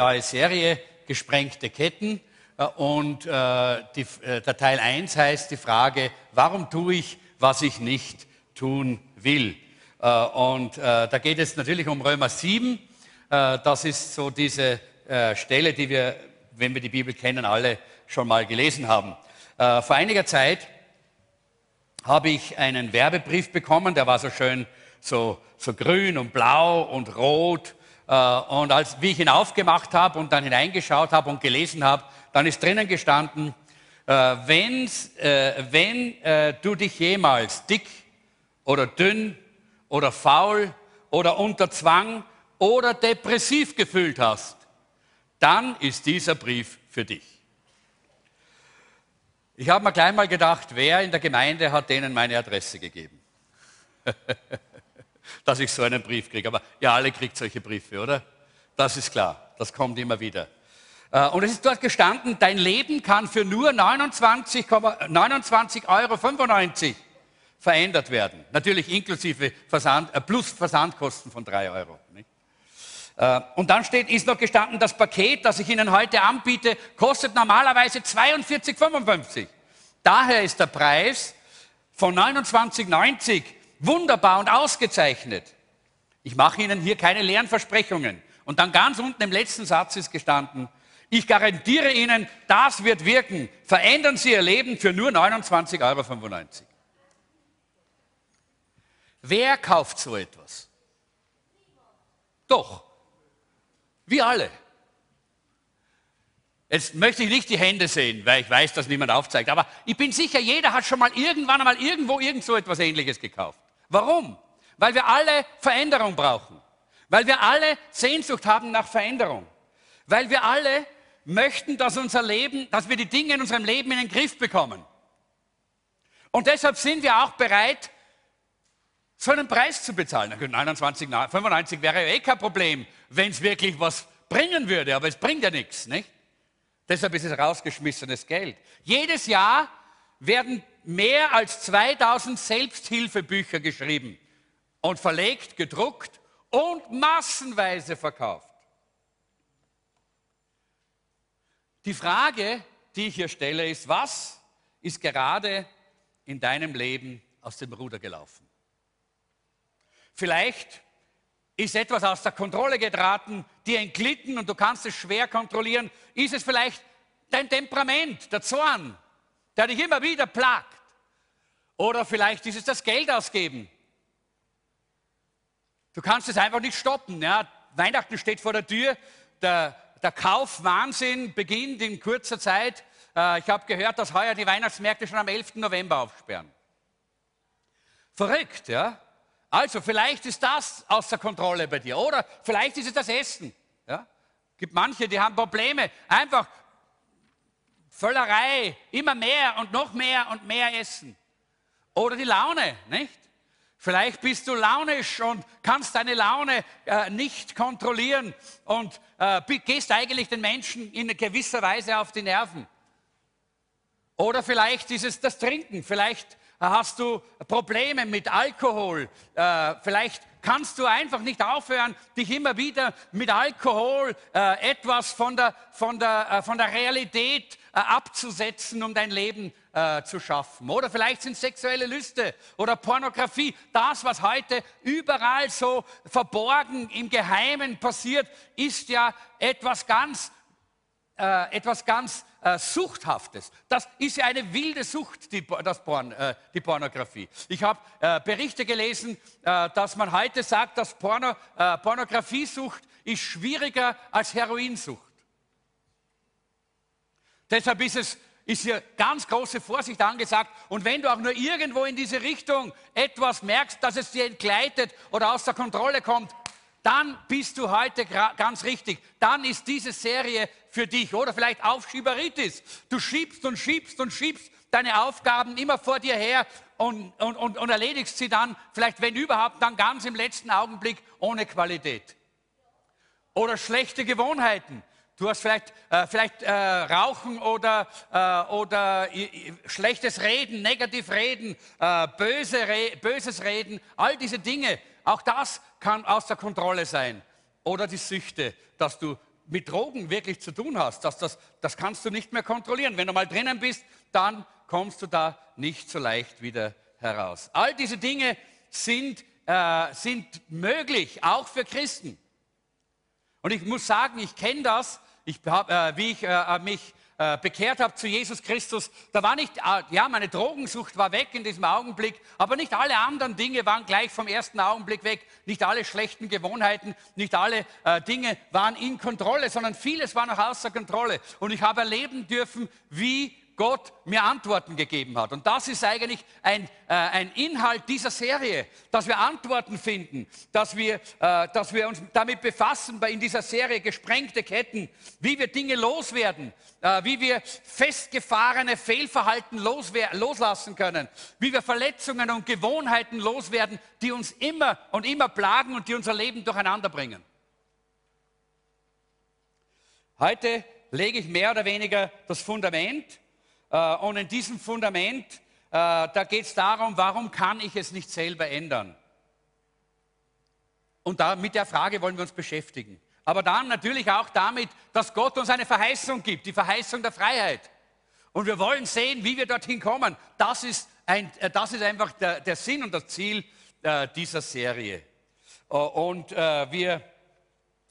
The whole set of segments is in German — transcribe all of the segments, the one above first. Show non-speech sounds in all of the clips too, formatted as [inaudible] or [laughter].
neue Serie, Gesprengte Ketten. Äh, und äh, die, äh, der Teil 1 heißt die Frage, warum tue ich, was ich nicht tun will? Äh, und äh, da geht es natürlich um Römer 7. Äh, das ist so diese Stelle, die wir, wenn wir die Bibel kennen, alle schon mal gelesen haben. vor einiger Zeit habe ich einen Werbebrief bekommen, der war so schön, so, so grün und blau und rot und als, wie ich ihn aufgemacht habe und dann hineingeschaut habe und gelesen habe, dann ist drinnen gestanden, äh, äh, wenn äh, du dich jemals dick oder dünn oder faul oder unter Zwang oder depressiv gefühlt hast, dann ist dieser Brief für dich. Ich habe mir gleich mal gedacht, wer in der Gemeinde hat denen meine Adresse gegeben? [laughs] dass ich so einen Brief kriege. Aber ihr alle kriegt solche Briefe, oder? Das ist klar. Das kommt immer wieder. Äh, und es ist dort gestanden, dein Leben kann für nur 29,95 29 Euro verändert werden. Natürlich inklusive Versand, äh, plus Versandkosten von 3 Euro. Äh, und dann steht, ist noch gestanden, das Paket, das ich Ihnen heute anbiete, kostet normalerweise 42,55. Daher ist der Preis von 29,90 wunderbar und ausgezeichnet. Ich mache Ihnen hier keine leeren Versprechungen. Und dann ganz unten im letzten Satz ist gestanden, ich garantiere Ihnen, das wird wirken. Verändern Sie Ihr Leben für nur 29,95 Euro. Wer kauft so etwas? Doch, wir alle. Jetzt möchte ich nicht die Hände sehen, weil ich weiß, dass niemand aufzeigt. Aber ich bin sicher, jeder hat schon mal irgendwann einmal irgendwo irgend so etwas Ähnliches gekauft. Warum? Weil wir alle Veränderung brauchen. Weil wir alle Sehnsucht haben nach Veränderung. Weil wir alle möchten, dass unser Leben, dass wir die Dinge in unserem Leben in den Griff bekommen. Und deshalb sind wir auch bereit, so einen Preis zu bezahlen. 29,95 wäre ja eh kein Problem, wenn es wirklich was bringen würde, aber es bringt ja nichts, nicht? Deshalb ist es rausgeschmissenes Geld. Jedes Jahr werden mehr als 2000 Selbsthilfebücher geschrieben und verlegt, gedruckt und massenweise verkauft. Die Frage, die ich hier stelle, ist, was ist gerade in deinem Leben aus dem Ruder gelaufen? Vielleicht ist etwas aus der Kontrolle geraten, dir entglitten und du kannst es schwer kontrollieren. Ist es vielleicht dein Temperament, der Zorn, der dich immer wieder plagt. Oder vielleicht ist es das Geld ausgeben. Du kannst es einfach nicht stoppen. Ja? Weihnachten steht vor der Tür, der, der Kaufwahnsinn beginnt in kurzer Zeit. Äh, ich habe gehört, dass heuer die Weihnachtsmärkte schon am 11. November aufsperren. Verrückt, ja? Also, vielleicht ist das außer Kontrolle bei dir. Oder vielleicht ist es das Essen. Ja? gibt manche, die haben Probleme. Einfach Völlerei, immer mehr und noch mehr und mehr essen. Oder die Laune, nicht? Vielleicht bist du launisch und kannst deine Laune äh, nicht kontrollieren und äh, gehst eigentlich den Menschen in gewisser Weise auf die Nerven. Oder vielleicht ist es das Trinken, vielleicht hast du Probleme mit Alkohol, äh, vielleicht kannst du einfach nicht aufhören, dich immer wieder mit Alkohol äh, etwas von der, von der, äh, von der Realität abzusetzen, um dein Leben äh, zu schaffen. Oder vielleicht sind sexuelle Lüste oder Pornografie. Das, was heute überall so verborgen im Geheimen passiert, ist ja etwas ganz, äh, etwas ganz äh, Suchthaftes. Das ist ja eine wilde Sucht, die, das Porn, äh, die Pornografie. Ich habe äh, Berichte gelesen, dass man heute sagt, dass Porno, Pornografiesucht ist schwieriger als Heroinsucht. Deshalb ist es ist hier ganz große Vorsicht angesagt. Und wenn du auch nur irgendwo in diese Richtung etwas merkst, dass es dir entgleitet oder außer Kontrolle kommt, dann bist du heute ganz richtig. Dann ist diese Serie für dich. Oder vielleicht Aufschieberitis. Du schiebst und schiebst und schiebst deine Aufgaben immer vor dir her und, und, und, und erledigst sie dann, vielleicht wenn überhaupt, dann ganz im letzten Augenblick ohne Qualität. Oder schlechte Gewohnheiten. Du hast vielleicht, äh, vielleicht äh, Rauchen oder, äh, oder schlechtes Reden, negativ Reden, äh, böse Re böses Reden, all diese Dinge. Auch das kann außer Kontrolle sein. Oder die Süchte, dass du mit Drogen wirklich zu tun hast, das, das, das kannst du nicht mehr kontrollieren. Wenn du mal drinnen bist, dann kommst du da nicht so leicht wieder heraus. All diese Dinge sind, äh, sind möglich, auch für Christen. Und ich muss sagen, ich kenne das, ich hab, äh, wie ich äh, mich äh, bekehrt habe zu Jesus Christus, da war nicht, äh, ja, meine Drogensucht war weg in diesem Augenblick, aber nicht alle anderen Dinge waren gleich vom ersten Augenblick weg, nicht alle schlechten Gewohnheiten, nicht alle äh, Dinge waren in Kontrolle, sondern vieles war noch außer Kontrolle. Und ich habe erleben dürfen, wie Gott mir Antworten gegeben hat. Und das ist eigentlich ein, äh, ein Inhalt dieser Serie, dass wir Antworten finden, dass wir, äh, dass wir uns damit befassen bei in dieser Serie gesprengte Ketten, wie wir Dinge loswerden, äh, wie wir festgefahrene Fehlverhalten loslassen können, wie wir Verletzungen und Gewohnheiten loswerden, die uns immer und immer plagen und die unser Leben durcheinander bringen. Heute lege ich mehr oder weniger das Fundament und in diesem Fundament, äh, da geht es darum, warum kann ich es nicht selber ändern? Und da, mit der Frage wollen wir uns beschäftigen. Aber dann natürlich auch damit, dass Gott uns eine Verheißung gibt, die Verheißung der Freiheit. Und wir wollen sehen, wie wir dorthin kommen. Das ist, ein, äh, das ist einfach der, der Sinn und das Ziel äh, dieser Serie. Und äh, wir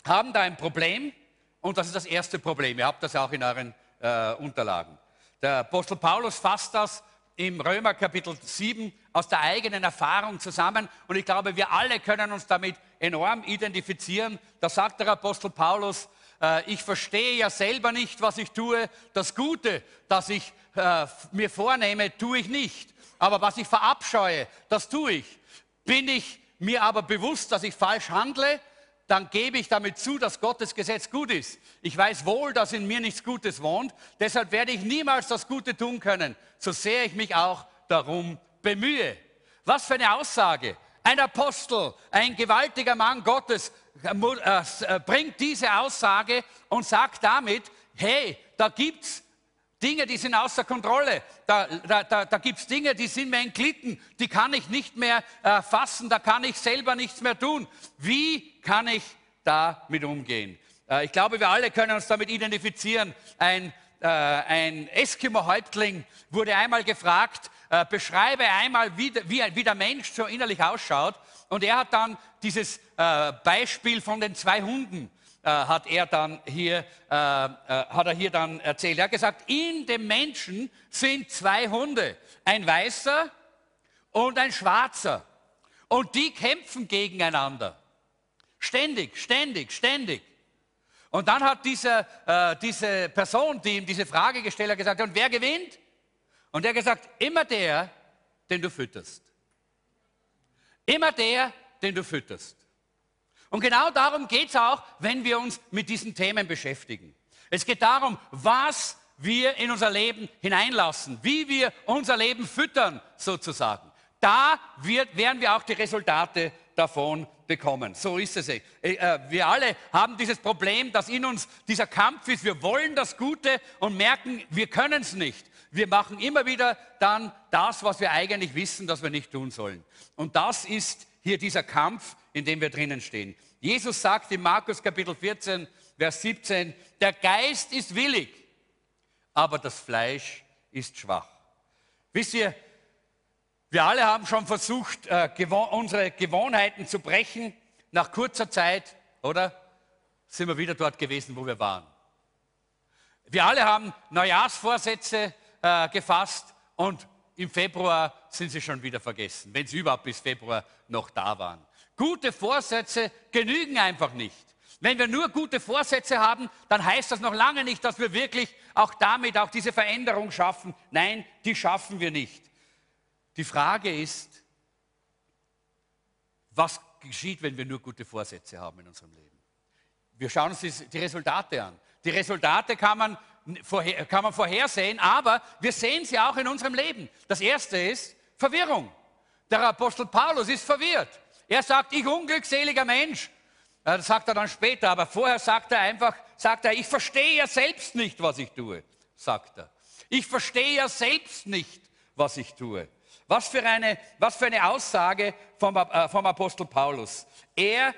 haben da ein Problem und das ist das erste Problem. Ihr habt das auch in euren äh, Unterlagen. Der Apostel Paulus fasst das im Römer Kapitel 7 aus der eigenen Erfahrung zusammen und ich glaube, wir alle können uns damit enorm identifizieren. Da sagt der Apostel Paulus, äh, ich verstehe ja selber nicht, was ich tue. Das Gute, das ich äh, mir vornehme, tue ich nicht. Aber was ich verabscheue, das tue ich. Bin ich mir aber bewusst, dass ich falsch handle, dann gebe ich damit zu, dass Gottes Gesetz gut ist. Ich weiß wohl, dass in mir nichts Gutes wohnt, deshalb werde ich niemals das Gute tun können, so sehr ich mich auch darum bemühe. Was für eine Aussage. Ein Apostel, ein gewaltiger Mann Gottes äh, äh, bringt diese Aussage und sagt damit, hey, da gibt es Dinge, die sind außer Kontrolle. Da, da, da, da gibt es Dinge, die sind mir entglitten. Die kann ich nicht mehr äh, fassen. Da kann ich selber nichts mehr tun. Wie kann ich damit umgehen? Äh, ich glaube, wir alle können uns damit identifizieren. Ein, äh, ein Eskimo-Häuptling wurde einmal gefragt, äh, beschreibe einmal, wie, wie, wie, der Mensch so innerlich ausschaut. Und er hat dann dieses äh, Beispiel von den zwei Hunden äh, hat er dann hier, äh, äh, hat er hier dann erzählt. Er hat gesagt, in dem Menschen sind zwei Hunde, ein weißer und ein schwarzer. Und die kämpfen gegeneinander. Ständig, ständig, ständig. Und dann hat diese, äh, diese Person, die ihm diese Frage gestellt hat, gesagt, und wer gewinnt? Und er hat gesagt, immer der, den du fütterst. Immer der, den du fütterst. Und genau darum geht es auch, wenn wir uns mit diesen Themen beschäftigen. Es geht darum, was wir in unser Leben hineinlassen, wie wir unser Leben füttern sozusagen. Da wird, werden wir auch die Resultate davon bekommen. So ist es. Äh, äh, wir alle haben dieses Problem, dass in uns dieser Kampf ist. Wir wollen das Gute und merken, wir können es nicht. Wir machen immer wieder dann das, was wir eigentlich wissen, dass wir nicht tun sollen. Und das ist hier dieser Kampf, in dem wir drinnen stehen. Jesus sagt in Markus Kapitel 14, Vers 17, der Geist ist willig, aber das Fleisch ist schwach. Wisst ihr, wir alle haben schon versucht, äh, unsere Gewohnheiten zu brechen. Nach kurzer Zeit, oder? Sind wir wieder dort gewesen, wo wir waren. Wir alle haben Neujahrsvorsätze äh, gefasst und im Februar sind sie schon wieder vergessen, wenn sie überhaupt bis Februar noch da waren. Gute Vorsätze genügen einfach nicht. Wenn wir nur gute Vorsätze haben, dann heißt das noch lange nicht, dass wir wirklich auch damit auch diese Veränderung schaffen. Nein, die schaffen wir nicht. Die Frage ist, was geschieht, wenn wir nur gute Vorsätze haben in unserem Leben? Wir schauen uns die Resultate an. Die Resultate kann man vorher, kann man vorhersehen, aber wir sehen sie auch in unserem Leben. Das erste ist Verwirrung. Der Apostel Paulus ist verwirrt. Er sagt, ich unglückseliger Mensch. Das sagt er dann später, aber vorher sagt er einfach, sagt er, ich verstehe ja selbst nicht, was ich tue, sagt er. Ich verstehe ja selbst nicht, was ich tue. Was für eine, was für eine Aussage vom, äh, vom Apostel Paulus. Er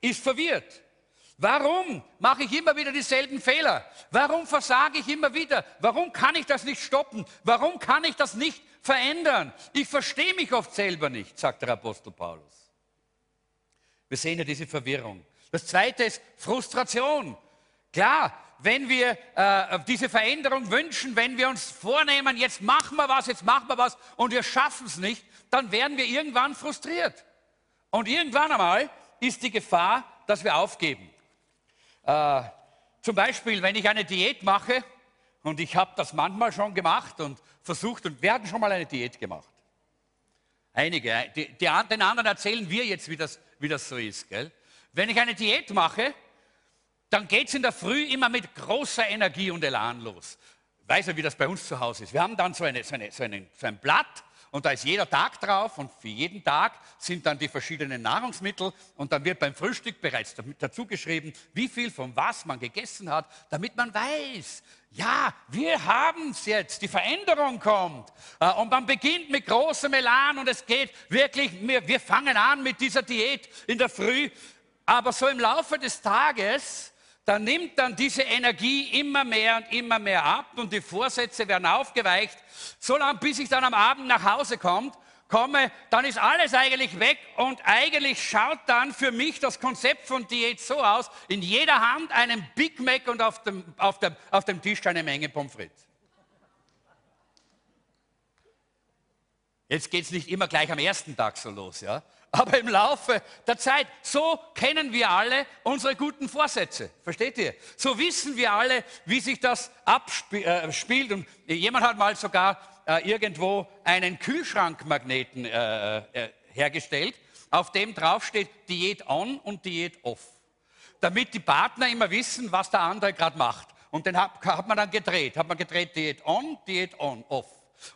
ist verwirrt. Warum mache ich immer wieder dieselben Fehler? Warum versage ich immer wieder? Warum kann ich das nicht stoppen? Warum kann ich das nicht verändern? Ich verstehe mich oft selber nicht, sagt der Apostel Paulus. Wir sehen ja diese Verwirrung. Das zweite ist Frustration. Klar, wenn wir äh, diese Veränderung wünschen, wenn wir uns vornehmen, jetzt machen wir was, jetzt machen wir was und wir schaffen es nicht, dann werden wir irgendwann frustriert. Und irgendwann einmal ist die Gefahr, dass wir aufgeben. Äh, zum Beispiel, wenn ich eine Diät mache, und ich habe das manchmal schon gemacht und versucht, und wir hatten schon mal eine Diät gemacht. Einige, die, die, den anderen erzählen wir jetzt, wie das, wie das so ist. Gell? Wenn ich eine Diät mache, dann geht es in der Früh immer mit großer Energie und Elan los. Weiß ja, wie das bei uns zu Hause ist. Wir haben dann so, eine, so, eine, so, eine, so ein Blatt und da ist jeder Tag drauf und für jeden Tag sind dann die verschiedenen Nahrungsmittel und dann wird beim Frühstück bereits dazu geschrieben, wie viel von was man gegessen hat, damit man weiß, ja, wir haben es jetzt, die Veränderung kommt. Äh, und man beginnt mit großem Elan und es geht wirklich, wir fangen an mit dieser Diät in der Früh, aber so im Laufe des Tages da nimmt dann diese Energie immer mehr und immer mehr ab und die Vorsätze werden aufgeweicht, so lange bis ich dann am Abend nach Hause kommt, komme, dann ist alles eigentlich weg und eigentlich schaut dann für mich das Konzept von Diät so aus, in jeder Hand einen Big Mac und auf dem, auf dem, auf dem Tisch eine Menge Pommes frites. Jetzt geht es nicht immer gleich am ersten Tag so los, ja aber im Laufe der Zeit. So kennen wir alle unsere guten Vorsätze. Versteht ihr? So wissen wir alle, wie sich das abspielt. Äh, Und jemand hat mal sogar äh, irgendwo einen Kühlschrankmagneten äh, äh, hergestellt, auf dem draufsteht Diät on und Diät off. Damit die Partner immer wissen, was der andere gerade macht. Und den hat, hat man dann gedreht. Hat man gedreht Diät on, Diät on, off.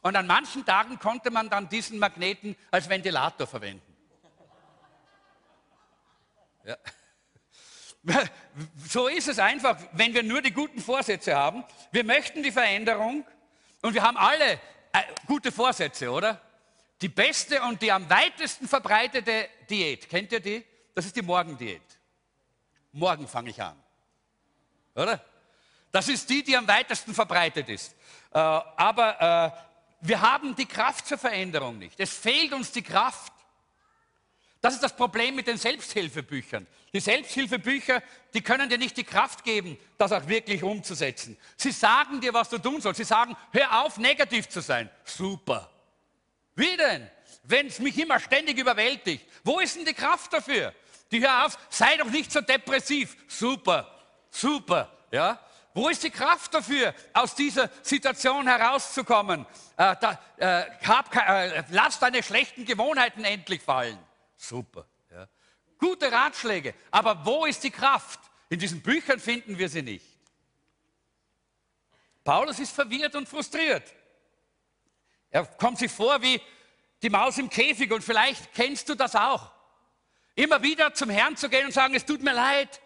Und an manchen Tagen konnte man dann diesen Magneten als Ventilator verwenden. Ja. [laughs] So ist es einfach, wenn wir nur die guten Vorsätze haben. Wir möchten die Veränderung und wir haben alle äh, gute Vorsätze, oder? Die beste und die am weitesten verbreitete Diät, kennt ihr die? Das ist die Morgendiät. Morgen fange ich an. Oder? Das ist die, die am weitesten verbreitet ist. Äh, aber äh, wir haben die Kraft zur Veränderung nicht. Es fehlt uns die Kraft. Das ist das Problem mit den Selbsthilfebüchern. Die Selbsthilfebücher, die können dir nicht die Kraft geben, das auch wirklich umzusetzen. Sie sagen dir, was du tun sollst. Sie sagen, hör auf, negativ zu sein. Super. Wie denn? Wenn es mich immer ständig überwältigt. Wo ist denn die Kraft dafür? Die hör auf, sei doch nicht so depressiv. Super, super. Ja? Wo ist die Kraft dafür, aus dieser Situation herauszukommen? Äh, da, äh, hab, äh, lass deine schlechten Gewohnheiten endlich fallen. Super. Ja. Gute Ratschläge, aber wo ist die Kraft? In diesen Büchern finden wir sie nicht. Paulus ist verwirrt und frustriert. Er kommt sich vor wie die Maus im Käfig und vielleicht kennst du das auch. Immer wieder zum Herrn zu gehen und sagen, es tut mir leid.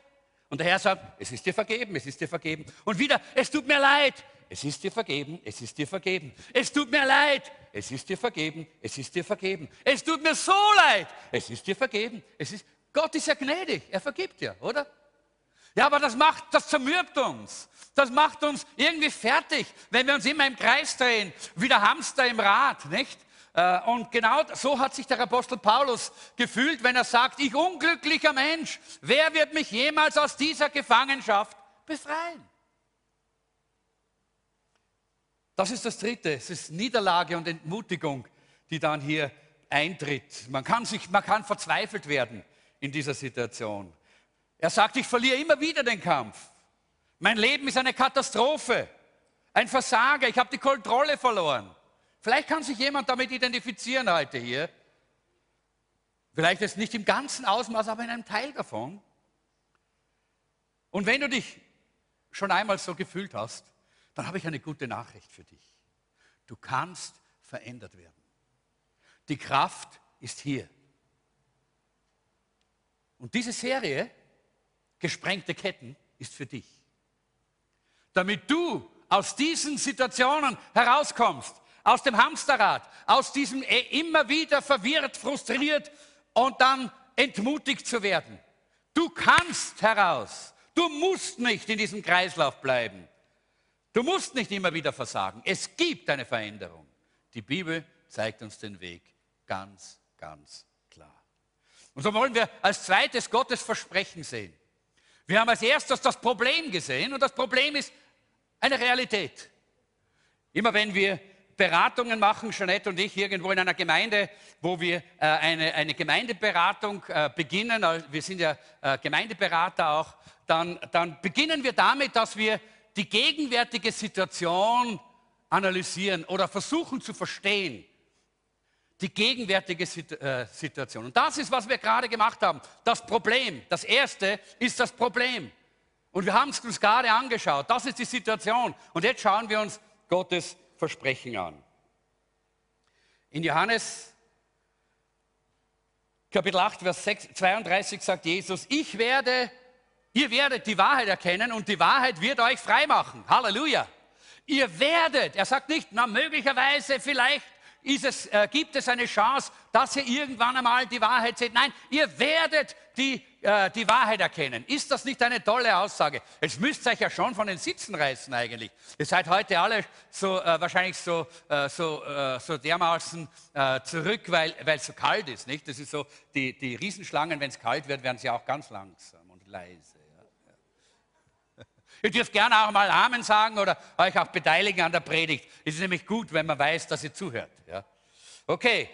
Und der Herr sagt, es ist dir vergeben, es ist dir vergeben. Und wieder, es tut mir leid, es ist dir vergeben, es ist dir vergeben. Es tut mir leid, es ist dir vergeben, es ist dir vergeben. Es tut mir so leid, es ist dir vergeben. Es ist, Gott ist ja gnädig, er vergibt dir, oder? Ja, aber das macht, das zermürbt uns. Das macht uns irgendwie fertig, wenn wir uns immer im Kreis drehen, wie der Hamster im Rad, nicht? Äh, und genau so hat sich der Apostel Paulus gefühlt, wenn er sagt, ich unglücklicher Mensch, wer wird mich jemals aus dieser Gefangenschaft befreien? Das ist das Dritte, es ist Niederlage und Entmutigung, die dann hier eintritt. Man kann, sich, man kann verzweifelt werden in dieser Situation. Er sagt, ich verliere immer wieder den Kampf. Mein Leben ist eine Katastrophe, ein Versager, ich habe die Kontrolle verloren. Vielleicht kann sich jemand damit identifizieren heute hier. Vielleicht jetzt nicht im ganzen Ausmaß, aber in einem Teil davon. Und wenn du dich schon einmal so gefühlt hast, dann habe ich eine gute Nachricht für dich. Du kannst verändert werden. Die Kraft ist hier. Und diese Serie, Gesprengte Ketten, ist für dich. Damit du aus diesen Situationen herauskommst, aus dem Hamsterrad, aus diesem immer wieder verwirrt, frustriert und dann entmutigt zu werden. Du kannst heraus. Du musst nicht in diesem Kreislauf bleiben. Du musst nicht immer wieder versagen. Es gibt eine Veränderung. Die Bibel zeigt uns den Weg ganz, ganz klar. Und so wollen wir als zweites Gottes Versprechen sehen. Wir haben als erstes das Problem gesehen und das Problem ist eine Realität. Immer wenn wir Beratungen machen, Jeanette und ich, irgendwo in einer Gemeinde, wo wir äh, eine, eine Gemeindeberatung äh, beginnen, äh, wir sind ja äh, Gemeindeberater auch, dann, dann beginnen wir damit, dass wir die gegenwärtige Situation analysieren oder versuchen zu verstehen. Die gegenwärtige äh, Situation. Und das ist, was wir gerade gemacht haben. Das Problem. Das erste ist das Problem. Und wir haben es uns gerade angeschaut. Das ist die Situation. Und jetzt schauen wir uns Gottes Versprechen an. In Johannes Kapitel 8, Vers 32 sagt Jesus, ich werde, ihr werdet die Wahrheit erkennen und die Wahrheit wird euch frei machen. Halleluja. Ihr werdet, er sagt nicht, na möglicherweise, vielleicht es, äh, gibt es eine Chance, dass ihr irgendwann einmal die Wahrheit seht. Nein, ihr werdet die, äh, die Wahrheit erkennen. Ist das nicht eine tolle Aussage? Es müsst euch ja schon von den Sitzen reißen eigentlich. Ihr seid heute alle so äh, wahrscheinlich so, äh, so, äh, so dermaßen äh, zurück, weil es so kalt ist. Nicht? Das ist so, die, die Riesenschlangen, wenn es kalt wird, werden sie auch ganz langsam und leise. Ihr dürft gerne auch mal Amen sagen oder euch auch beteiligen an der Predigt. Es ist nämlich gut, wenn man weiß, dass ihr zuhört. Ja? Okay,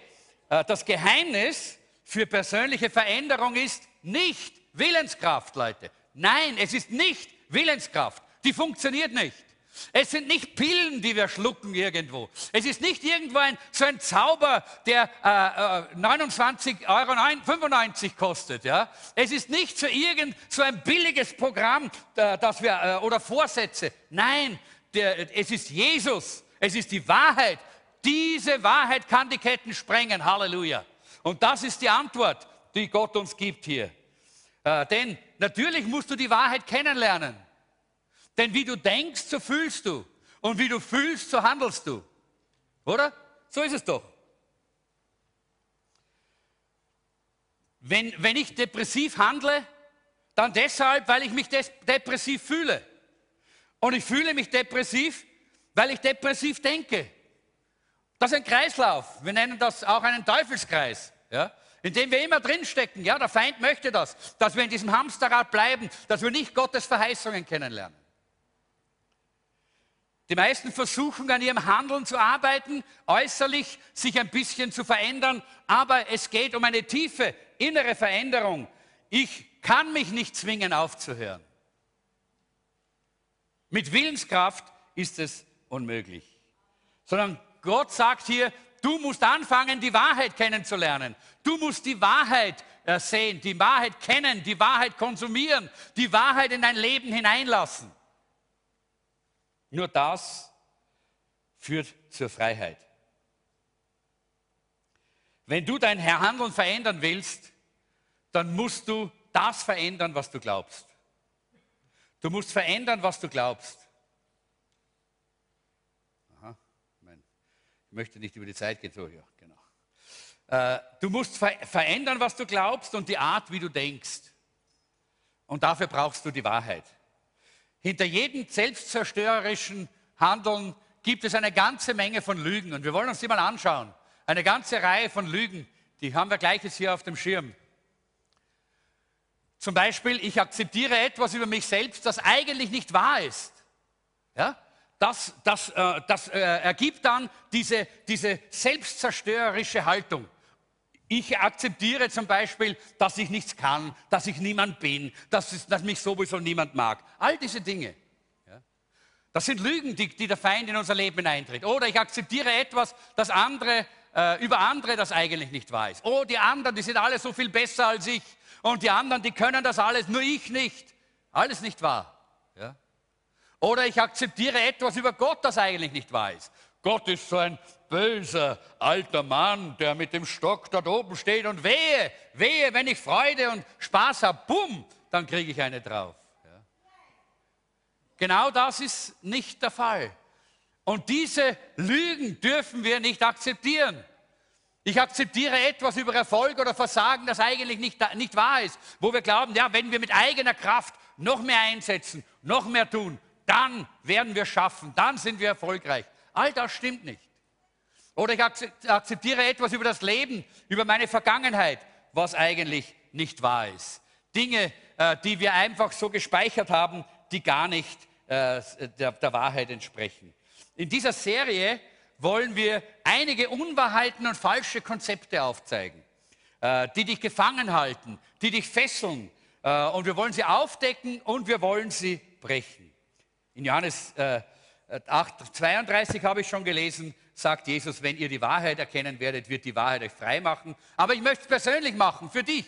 äh, das Geheimnis für persönliche Veränderung ist nicht Willenskraft, Leute. Nein, es ist nicht Willenskraft. Die funktioniert nicht. Es sind nicht Pillen, die wir schlucken irgendwo. Es ist nicht irgendwo ein, so ein Zauber, der äh, äh, 29,95 Euro kostet. Ja? Es ist nicht so irgend so ein billiges Programm, äh, das wir, äh, oder Vorsätze. Nein, der, es ist Jesus. Es ist die Wahrheit. Diese Wahrheit kann die Ketten sprengen. Halleluja. Und das ist die Antwort, die Gott uns gibt hier. Äh, denn natürlich musst du die Wahrheit kennenlernen. Denn wie du denkst, so fühlst du. Und wie du fühlst, so handelst du. Oder? So ist es doch. Wenn, wenn ich depressiv handle, dann deshalb, weil ich mich depressiv fühle. Und ich fühle mich depressiv, weil ich depressiv denke. Das ist ein Kreislauf. Wir nennen das auch einen Teufelskreis. Ja? in dem wir immer drinstecken. Ja, der Feind möchte das, dass wir in diesem Hamsterrad bleiben, dass wir nicht Gottes Verheißungen kennenlernen. Die meisten versuchen an ihrem Handeln zu arbeiten, äußerlich sich ein bisschen zu verändern, aber es geht um eine tiefe innere Veränderung. Ich kann mich nicht zwingen aufzuhören. Mit Willenskraft ist es unmöglich. Sondern Gott sagt hier, du musst anfangen, die Wahrheit kennenzulernen. Du musst die Wahrheit äh, sehen, die Wahrheit kennen, die Wahrheit konsumieren, die Wahrheit in dein Leben hineinlassen. Nur das führt zur Freiheit. Wenn du dein Handeln verändern willst, dann musst du das verändern, was du glaubst. Du musst verändern, was du glaubst. Aha, ich möchte nicht über die Zeit gehen. So, ja, genau. Äh, du musst verändern, was du glaubst und die Art, wie du denkst. Und dafür brauchst du die Wahrheit. Hinter jedem selbstzerstörerischen Handeln gibt es eine ganze Menge von Lügen. Und wir wollen uns die mal anschauen. Eine ganze Reihe von Lügen, die haben wir gleich jetzt hier auf dem Schirm. Zum Beispiel, ich akzeptiere etwas über mich selbst, das eigentlich nicht wahr ist. Ja? Das, das, äh, das äh, ergibt dann diese, diese selbstzerstörerische Haltung. Ich akzeptiere zum Beispiel, dass ich nichts kann, dass ich niemand bin, dass, es, dass mich sowieso niemand mag. All diese Dinge. Ja. Das sind Lügen, die, die, der Feind in unser Leben hineintritt. Oder ich akzeptiere etwas, das andere, äh, über andere das eigentlich nicht weiß. Oh, die anderen, die sind alle so viel besser als ich. Und die anderen, die können das alles, nur ich nicht. Alles nicht wahr. Ja. Oder ich akzeptiere etwas über Gott, das eigentlich nicht ist. Gott ist so ein böser alter Mann, der mit dem Stock dort oben steht und wehe, wehe, wenn ich Freude und Spaß habe, bumm, dann kriege ich eine drauf. Ja. Genau das ist nicht der Fall. Und diese Lügen dürfen wir nicht akzeptieren. Ich akzeptiere etwas über Erfolg oder Versagen, das eigentlich nicht, nicht wahr ist, wo wir glauben, ja, wenn wir mit eigener Kraft noch mehr einsetzen, noch mehr tun, dann werden wir schaffen, dann sind wir erfolgreich. All das stimmt nicht. Oder ich akzeptiere etwas über das Leben, über meine Vergangenheit, was eigentlich nicht wahr ist. Dinge, äh, die wir einfach so gespeichert haben, die gar nicht äh, der, Wahrheit entsprechen. In dieser Serie wollen wir einige Unwahrheiten und falsche Konzepte aufzeigen, äh, die dich gefangen halten, die dich fesseln. Und wir wollen sie aufdecken und wir wollen sie brechen. In Johannes 8, 32 habe ich schon gelesen, sagt Jesus, wenn ihr die Wahrheit erkennen werdet, wird die Wahrheit euch frei machen. Aber ich möchte es persönlich machen, für dich.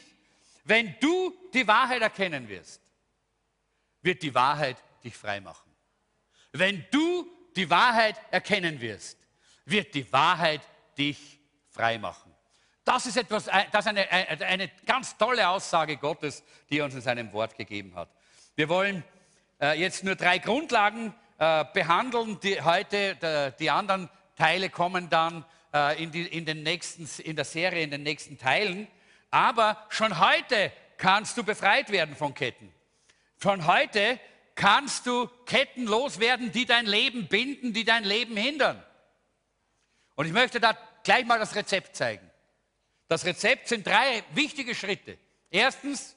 Wenn du die Wahrheit erkennen wirst, wird die Wahrheit dich frei machen. Wenn du die Wahrheit erkennen wirst, wird die Wahrheit dich frei machen. Das ist, etwas, äh, das eine, eine ganz tolle Aussage Gottes, die er uns in seinem Wort gegeben hat. Wir wollen äh, jetzt nur drei Grundlagen äh, behandeln, die heute, die anderen Teile kommen dann in, die, in, den nächsten, in der Serie, in den nächsten Teilen. Aber schon heute kannst du befreit werden von Ketten. Von heute kannst du Ketten loswerden, die dein Leben binden, die dein Leben hindern. Und ich möchte da gleich mal das Rezept zeigen. Das Rezept sind drei wichtige Schritte. Erstens,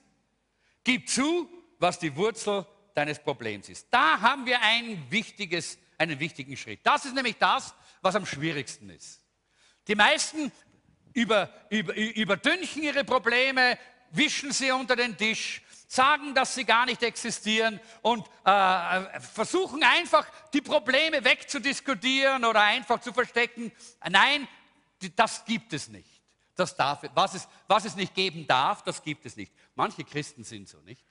gib zu, was die Wurzel deines Problems ist. Da haben wir ein wichtiges, einen wichtigen Schritt. Das ist nämlich das, was am schwierigsten ist. Die meisten über, über, überdünchen ihre Probleme, wischen sie unter den Tisch, sagen, dass sie gar nicht existieren und äh, versuchen einfach die Probleme wegzudiskutieren oder einfach zu verstecken. Nein, das gibt es nicht. Das darf, was, es, was es nicht geben darf, das gibt es nicht. Manche Christen sind so, nicht?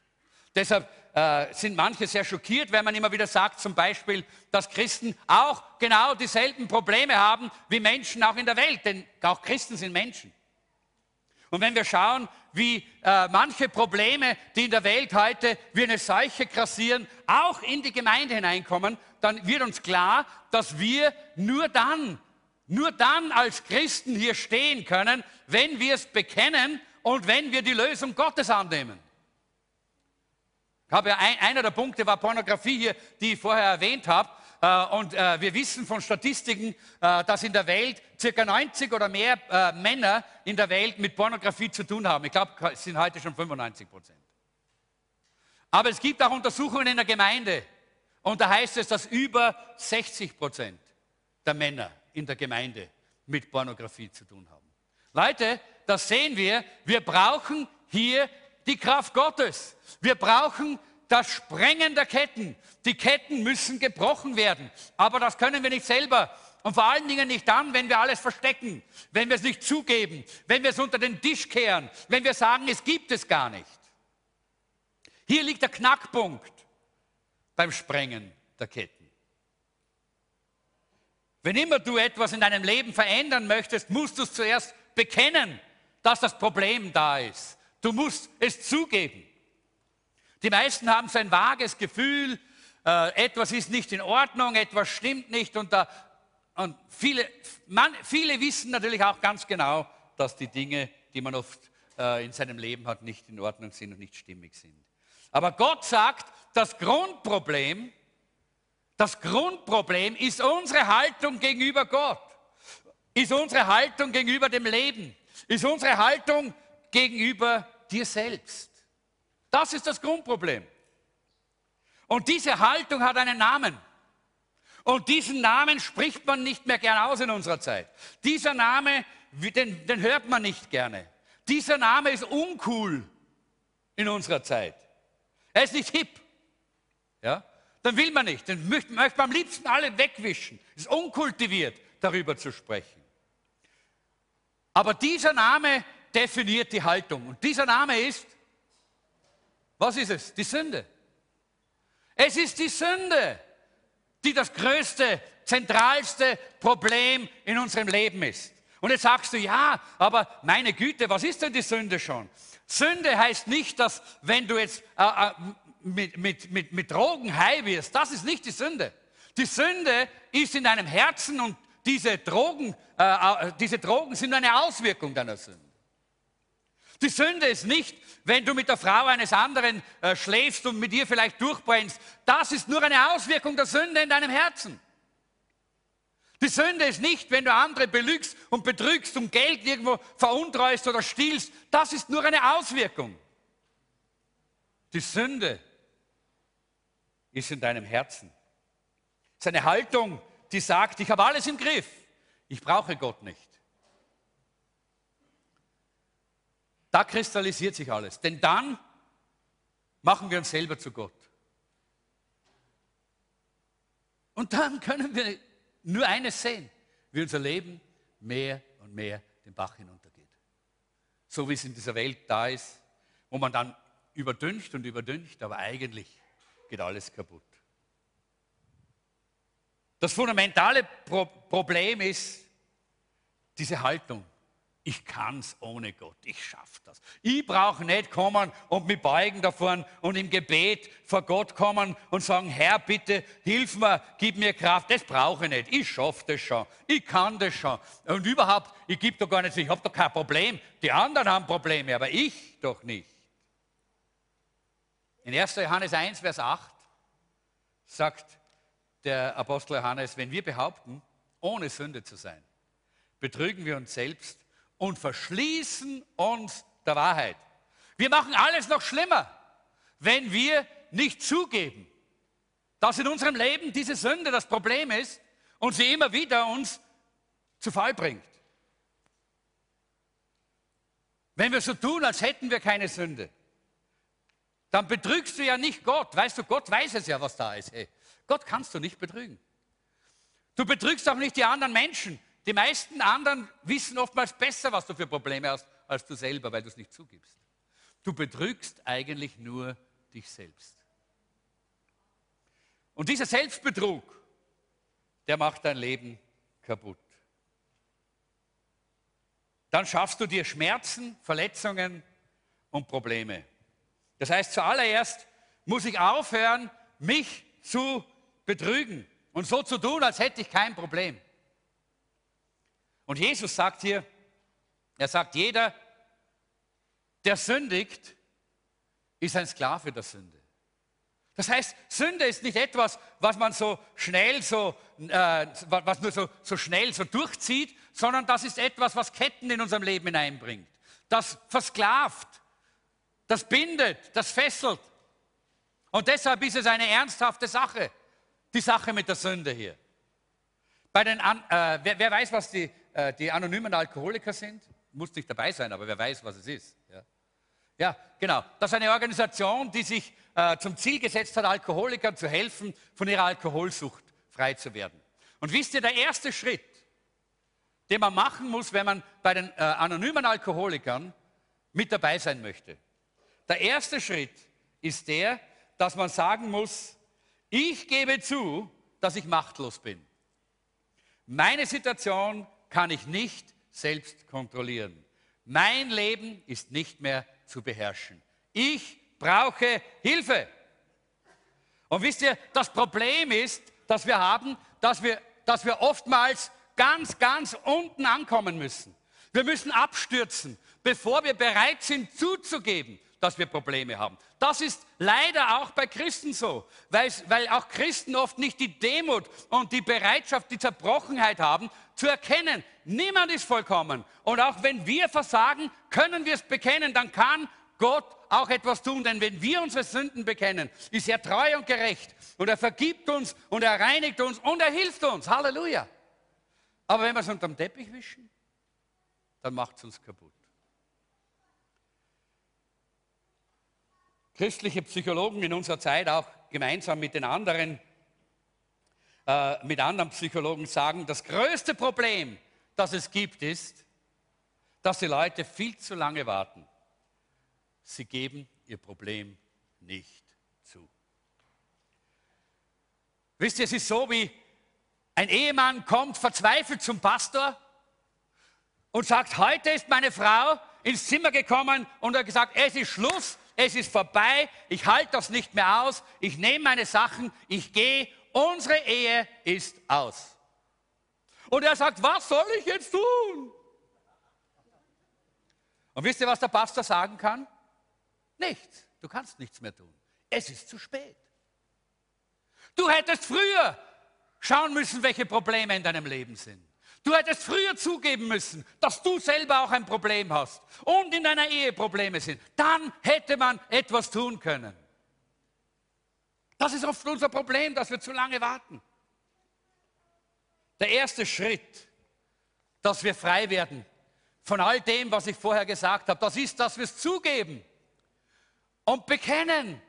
Deshalb äh, sind manche sehr schockiert, wenn man immer wieder sagt, zum Beispiel, dass Christen auch genau dieselben Probleme haben wie Menschen auch in der Welt, denn auch Christen sind Menschen. Und wenn wir schauen, wie äh, manche Probleme, die in der Welt heute wie eine Seuche grassieren, auch in die Gemeinde hineinkommen, dann wird uns klar, dass wir nur dann, nur dann als Christen hier stehen können, wenn wir es bekennen und wenn wir die Lösung Gottes annehmen. Habe ja ein, einer der Punkte war Pornografie hier, die ich vorher erwähnt habe. Äh, und äh, wir wissen von Statistiken, äh, dass in der Welt circa 90 oder mehr Männer in der Welt mit Pornografie zu tun haben. Ich glaube, es sind heute schon 95 Prozent. Aber es gibt auch Untersuchungen in der Gemeinde. Und da heißt es, dass über 60 Prozent der Männer in der Gemeinde mit Pornografie zu tun haben. Leute, das sehen wir. Wir brauchen hier die Kraft Gottes. Wir brauchen das Sprengen der Ketten. Die Ketten müssen gebrochen werden. Aber das können wir nicht selber. Und vor allen Dingen nicht dann, wenn wir alles verstecken, wenn wir es nicht zugeben, wenn wir es unter den Tisch kehren, wenn wir sagen, es gibt es gar nicht. Hier liegt der Knackpunkt beim Sprengen der Ketten. Wenn immer du etwas in deinem Leben verändern möchtest, musst du es zuerst bekennen, dass das Problem da ist. Du musst es zugeben. Die meisten haben so ein vages Gefühl, äh, etwas ist nicht in Ordnung, etwas stimmt nicht und, da, und viele, man, viele wissen natürlich auch ganz genau, dass die Dinge, die man oft äh, in seinem Leben hat, nicht in Ordnung sind und nicht stimmig sind. Aber Gott sagt, das Grundproblem, das Grundproblem ist unsere Haltung gegenüber Gott, ist unsere Haltung gegenüber dem Leben, ist unsere Haltung gegenüber dir selbst. Das ist das Grundproblem. Und diese Haltung hat einen Namen. Und diesen Namen spricht man nicht mehr gern aus in unserer Zeit. Dieser Name, den, den hört man nicht gerne. Dieser Name ist uncool in unserer Zeit. Er ist nicht hip. Ja? Dann will man nicht. Dann möchte, möchte man am liebsten alle wegwischen. Es ist unkultiviert, darüber zu sprechen. Aber dieser Name definiert die Haltung. Und dieser Name ist, was ist es? Die Sünde. Es ist die Sünde, die das größte, zentralste Problem in unserem Leben ist. Und jetzt sagst du, ja, aber meine Güte, was ist denn die Sünde schon? Sünde heißt nicht, dass wenn du jetzt äh, äh, mit, mit, mit, mit Drogen high wirst, das ist nicht die Sünde. Die Sünde ist in deinem Herzen und diese Drogen, äh, äh, diese Drogen sind eine Auswirkung deiner Sünde. Die Sünde ist nicht, wenn du mit der Frau eines anderen äh, schläfst und mit ihr vielleicht durchbrennst. Das ist nur eine Auswirkung der Sünde in deinem Herzen. Die Sünde ist nicht, wenn du andere belügst und betrügst und Geld irgendwo veruntreust oder stiehlst. Das ist nur eine Auswirkung. Die Sünde ist in deinem Herzen. Es ist eine Haltung, die sagt, ich habe alles im Griff. Ich brauche Gott nicht. Da kristallisiert sich alles. Denn dann machen wir uns selber zu Gott. Und dann können wir nur eines sehen, wie unser Leben mehr und mehr den Bach hinuntergeht. So wie es in dieser Welt da ist, wo man dann überdüncht und überdüncht, aber eigentlich geht alles kaputt. Das fundamentale Pro Problem ist diese Haltung ich kann es ohne Gott, ich schaffe das. Ich brauche nicht kommen und mich beugen davon und im Gebet vor Gott kommen und sagen, Herr, bitte hilf mir, gib mir Kraft. Das brauche ich nicht, ich schaffe das schon, ich kann das schon. Und überhaupt, ich gebe doch gar nicht, ich habe doch kein Problem. Die anderen haben Probleme, aber ich doch nicht. In 1. Johannes 1, Vers 8 sagt der Apostel Johannes, wenn wir behaupten, ohne Sünde zu sein, betrügen wir uns selbst und verschließen uns der Wahrheit. Wir machen alles noch schlimmer, wenn wir nicht zugeben, dass in unserem Leben diese Sünde das Problem ist und sie immer wieder uns zu Fall bringt. Wenn wir so tun, als hätten wir keine Sünde, dann betrügst du ja nicht Gott. Weißt du, Gott weiß es ja, was da ist. Hey, Gott kannst du nicht betrügen. Du betrügst auch nicht die anderen Menschen. Die meisten anderen wissen oftmals besser, was du für Probleme hast, als du selber, weil du es nicht zugibst. Du betrügst eigentlich nur dich selbst. Und dieser Selbstbetrug, der macht dein Leben kaputt. Dann schaffst du dir Schmerzen, Verletzungen und Probleme. Das heißt, zuallererst muss ich aufhören, mich zu betrügen und so zu tun, als hätte ich kein Problem. Und Jesus sagt hier, er sagt, jeder, der sündigt, ist ein Sklave der Sünde. Das heißt, Sünde ist nicht etwas, was man so schnell so, äh, was nur so, so schnell so durchzieht, sondern das ist etwas, was Ketten in unserem Leben hineinbringt. Das versklavt, das bindet, das fesselt. Und deshalb ist es eine ernsthafte Sache, die Sache mit der Sünde hier. Bei den, äh, wer, wer, weiß, was die äh, die anonymen Alkoholiker sind. Muss nicht dabei sein, aber wer weiß, was es ist. Ja, ja genau. Das ist eine Organisation, die sich äh, zum Ziel gesetzt hat, Alkoholikern zu helfen, von ihrer Alkoholsucht frei zu werden. Und wisst ihr, der erste Schritt, den man machen muss, wenn man bei den äh, anonymen Alkoholikern mit dabei sein möchte. Der erste Schritt ist der, dass man sagen muss, ich gebe zu, dass ich machtlos bin. Meine Situation kann ich nicht selbst kontrollieren. Mein Leben ist nicht mehr zu beherrschen. Ich brauche Hilfe. Und wisst ihr, das Problem ist, dass wir haben, dass wir, dass wir oftmals ganz, ganz unten ankommen müssen. Wir müssen abstürzen, bevor wir bereit sind zuzugeben, dass wir Probleme haben. Das ist leider auch bei Christen so, weil, auch Christen oft nicht die Demut und die Bereitschaft, die Zerbrochenheit haben, zu erkennen, niemand ist vollkommen. Und auch wenn wir versagen, können wir es bekennen, dann kann Gott auch etwas tun. Denn wenn wir unsere Sünden bekennen, ist er treu und gerecht. Und er vergibt uns und er reinigt uns und er hilft uns. Halleluja. Aber wenn wir es unter dem Teppich wischen, dann macht es uns kaputt. christliche Psychologen in unserer Zeit auch gemeinsam mit den anderen, äh, mit anderen Psychologen sagen, das größte Problem, das es gibt, ist, dass die Leute viel zu lange warten. Sie geben ihr Problem nicht zu. Wisst ihr, es ist so wie ein Ehemann kommt verzweifelt zum Pastor und sagt, heute ist meine Frau ins Zimmer gekommen und hat gesagt, es ist Schluss, es ist vorbei, ich halte das nicht mehr aus, ich nehme meine Sachen, ich gehe, unsere Ehe ist aus. Und er sagt, was soll ich jetzt tun? Und wisst ihr, was der Pastor sagen kann? Nichts. Du kannst nichts mehr tun. Es ist zu spät. Du hättest früher schauen müssen, welche Probleme in deinem Leben sind. Du hättest früher zugeben müssen, dass du selber auch ein Problem hast und in deiner Ehe Probleme sind. Dann hätte man etwas tun können. Das ist oft unser Problem, dass wir zu lange warten. Der erste Schritt, dass wir frei werden von all dem, was ich vorher gesagt habe, das ist, dass wir es zugeben und bekennen.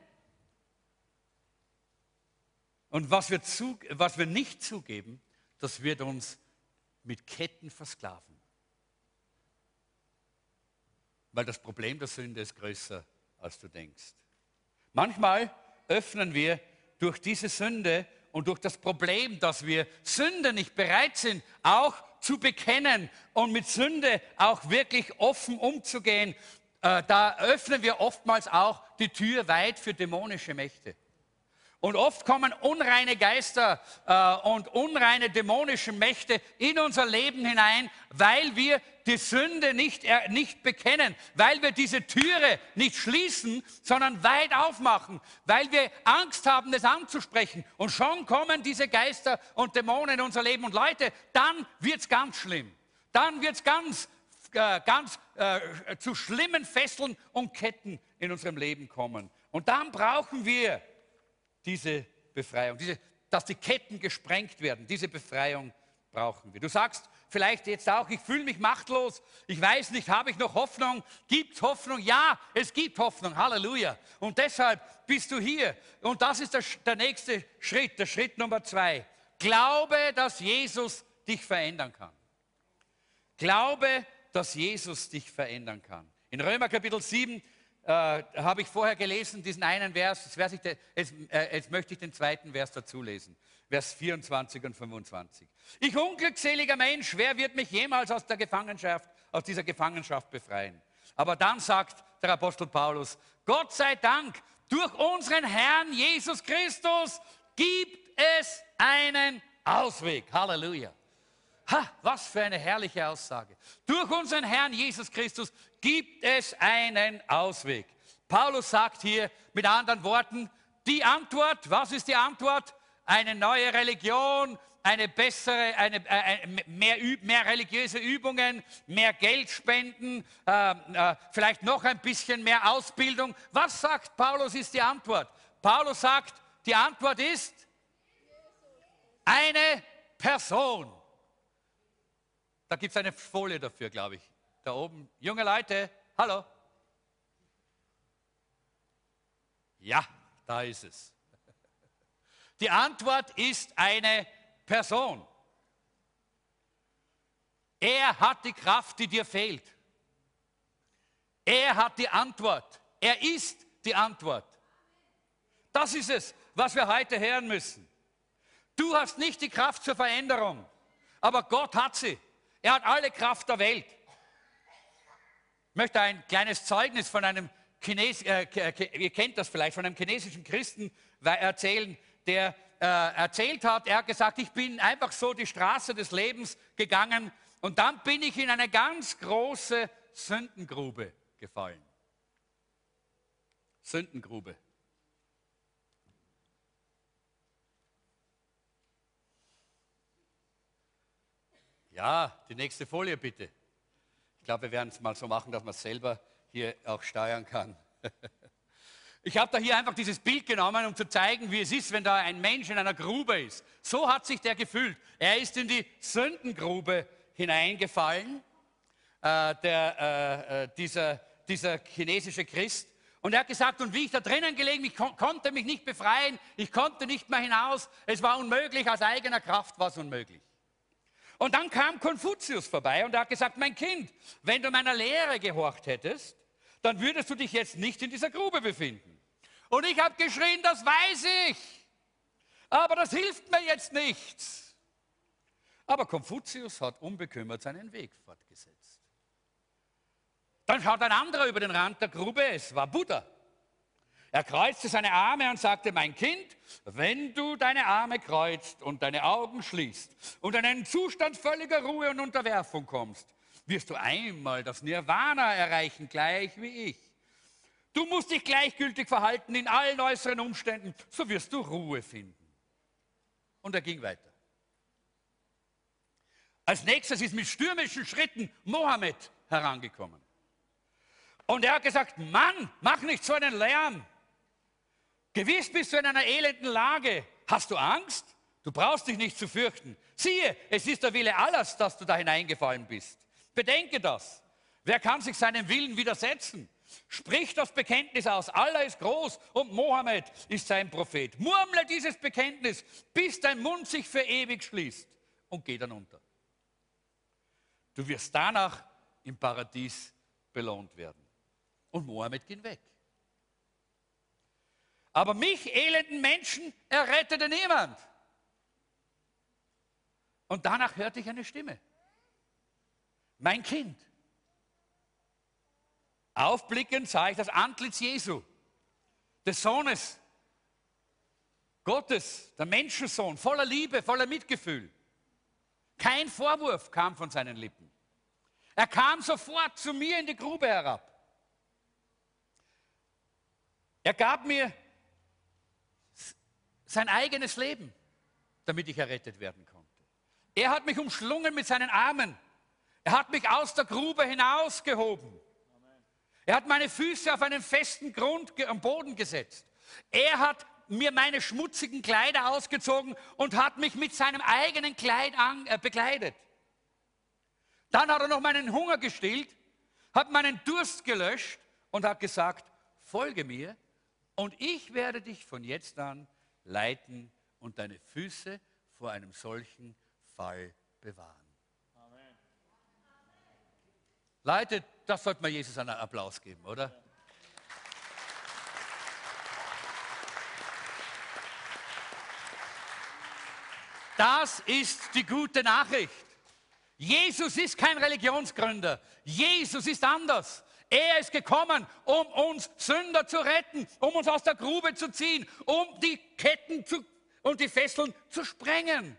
Und was wir, zu, was wir nicht zugeben, das wird uns mit Ketten versklaven. Weil das Problem der Sünde ist größer, als du denkst. Manchmal öffnen wir durch diese Sünde und durch das Problem, dass wir Sünde nicht bereit sind, auch zu bekennen und mit Sünde auch wirklich offen umzugehen, äh, da öffnen wir oftmals auch die Tür weit für dämonische Mächte. Und oft kommen unreine Geister äh, und unreine dämonische Mächte in unser Leben hinein, weil wir die Sünde nicht, äh, nicht bekennen, weil wir diese Türe nicht schließen, sondern weit aufmachen, weil wir Angst haben, das anzusprechen. Und schon kommen diese Geister und Dämonen in unser Leben. Und Leute, dann wird es ganz schlimm. Dann wird es ganz, äh, ganz äh, zu schlimmen Fesseln und Ketten in unserem Leben kommen. Und dann brauchen wir diese Befreiung, diese, dass die Ketten gesprengt werden, diese Befreiung brauchen wir. Du sagst vielleicht jetzt auch, ich fühle mich machtlos, ich weiß nicht, habe ich noch Hoffnung? Gibt es Hoffnung? Ja, es gibt Hoffnung, Halleluja. Und deshalb bist du hier. Und das ist der, der nächste Schritt, der Schritt Nummer zwei. Glaube, dass Jesus dich verändern kann. Glaube, dass Jesus dich verändern kann. In Römer Kapitel 7 äh, habe ich vorher gelesen, diesen einen Vers. Jetzt, ich, jetzt, äh, jetzt möchte ich den zweiten Vers dazu lesen. Vers 24 und 25. Ich unglückseliger Mensch, wer wird mich jemals aus der Gefangenschaft, aus dieser Gefangenschaft befreien? Aber dann sagt der Apostel Paulus, Gott sei Dank, durch unseren Herrn Jesus Christus gibt es einen Ausweg. Halleluja. Ha, was für eine herrliche Aussage. Durch unseren Herrn Jesus Christus gibt es einen Ausweg. Paulus sagt hier mit anderen Worten, die Antwort, was ist die Antwort? Eine neue Religion, eine bessere, eine, äh, mehr, mehr, religiöse Übungen, mehr Geld spenden, äh, äh, vielleicht noch ein bisschen mehr Ausbildung. Was sagt Paulus ist die Antwort? Paulus sagt, die Antwort ist eine Person. Da gibt es eine Folie dafür, glaube ich. Da oben. Junge Leute, hallo. Ja, da ist es. Die Antwort ist eine Person. Er hat die Kraft, die dir fehlt. Er hat die Antwort. Er ist die Antwort. Das ist es, was wir heute hören müssen. Du hast nicht die Kraft zur Veränderung, aber Gott hat sie. Er hat alle Kraft der Welt. Ich möchte ein kleines Zeugnis von einem Chines, äh, ihr kennt das vielleicht, von einem chinesischen Christen erzählen, der äh, erzählt hat, er hat gesagt, ich bin einfach so die Straße des Lebens gegangen und dann bin ich in eine ganz große Sündengrube gefallen. Sündengrube. Ja, die nächste Folie bitte. Ich glaube, wir werden es mal so machen, dass man es selber hier auch steuern kann. [laughs] Ich habe da hier einfach dieses Bild genommen, um zu zeigen, wie es ist, wenn da ein Mensch in einer Grube ist. So hat sich der gefühlt. Er ist in die Sündengrube hineingefallen, äh, der, äh, äh dieser, dieser chinesische Christ. Und er hat gesagt, und wie ich da drinnen gelegen, ich kon konnte mich nicht befreien, ich konnte nicht mehr hinaus, es war unmöglich, aus eigener Kraft war es unmöglich. Und dann kam Konfuzius vorbei und er hat gesagt, mein Kind, wenn du meiner Lehre gehorcht hättest, dann würdest du dich jetzt nicht in dieser Grube befinden. Und ich habe geschrien, das weiß ich, aber das hilft mir jetzt nichts. Aber Konfuzius hat unbekümmert seinen Weg fortgesetzt. Dann schaut ein anderer über den Rand der Grube, es war Buddha. Er kreuzte seine Arme und sagte, mein Kind, wenn du deine Arme kreuzt und deine Augen schließt und in einen Zustand völliger Ruhe und Unterwerfung kommst, wirst du einmal das Nirvana erreichen, gleich wie ich. Du musst dich gleichgültig verhalten in allen äußeren Umständen, so wirst du Ruhe finden. Und er ging weiter. Als nächstes ist mit stürmischen Schritten Mohammed herangekommen. Und er hat gesagt, Mann, mach nicht so einen Lärm. Gewiss bist du in einer elenden Lage. Hast du Angst? Du brauchst dich nicht zu fürchten. Siehe, es ist der Wille Allahs, dass du da hineingefallen bist. Bedenke das. Wer kann sich seinem Willen widersetzen? Sprich das Bekenntnis aus. Allah ist groß und Mohammed ist sein Prophet. Murmle dieses Bekenntnis, bis dein Mund sich für ewig schließt und geh dann unter. Du wirst danach im Paradies belohnt werden. Und Mohammed ging weg. Aber mich, elenden Menschen, errettete niemand. Und danach hörte ich eine Stimme. Mein Kind. Aufblickend sah ich das Antlitz Jesu, des Sohnes Gottes, der Menschensohn, voller Liebe, voller Mitgefühl. Kein Vorwurf kam von seinen Lippen. Er kam sofort zu mir in die Grube herab. Er gab mir sein eigenes Leben, damit ich errettet werden konnte. Er hat mich umschlungen mit seinen Armen. Er hat mich aus der Grube hinausgehoben. Er hat meine Füße auf einen festen Grund am Boden gesetzt. Er hat mir meine schmutzigen Kleider ausgezogen und hat mich mit seinem eigenen Kleid an, äh, bekleidet. Dann hat er noch meinen Hunger gestillt, hat meinen Durst gelöscht und hat gesagt, folge mir und ich werde dich von jetzt an leiten und deine Füße vor einem solchen Fall bewahren. Amen. Leute, das sollte man Jesus einen Applaus geben, oder? Das ist die gute Nachricht. Jesus ist kein Religionsgründer. Jesus ist anders. Er ist gekommen, um uns Sünder zu retten, um uns aus der Grube zu ziehen, um die Ketten zu, und die Fesseln zu sprengen.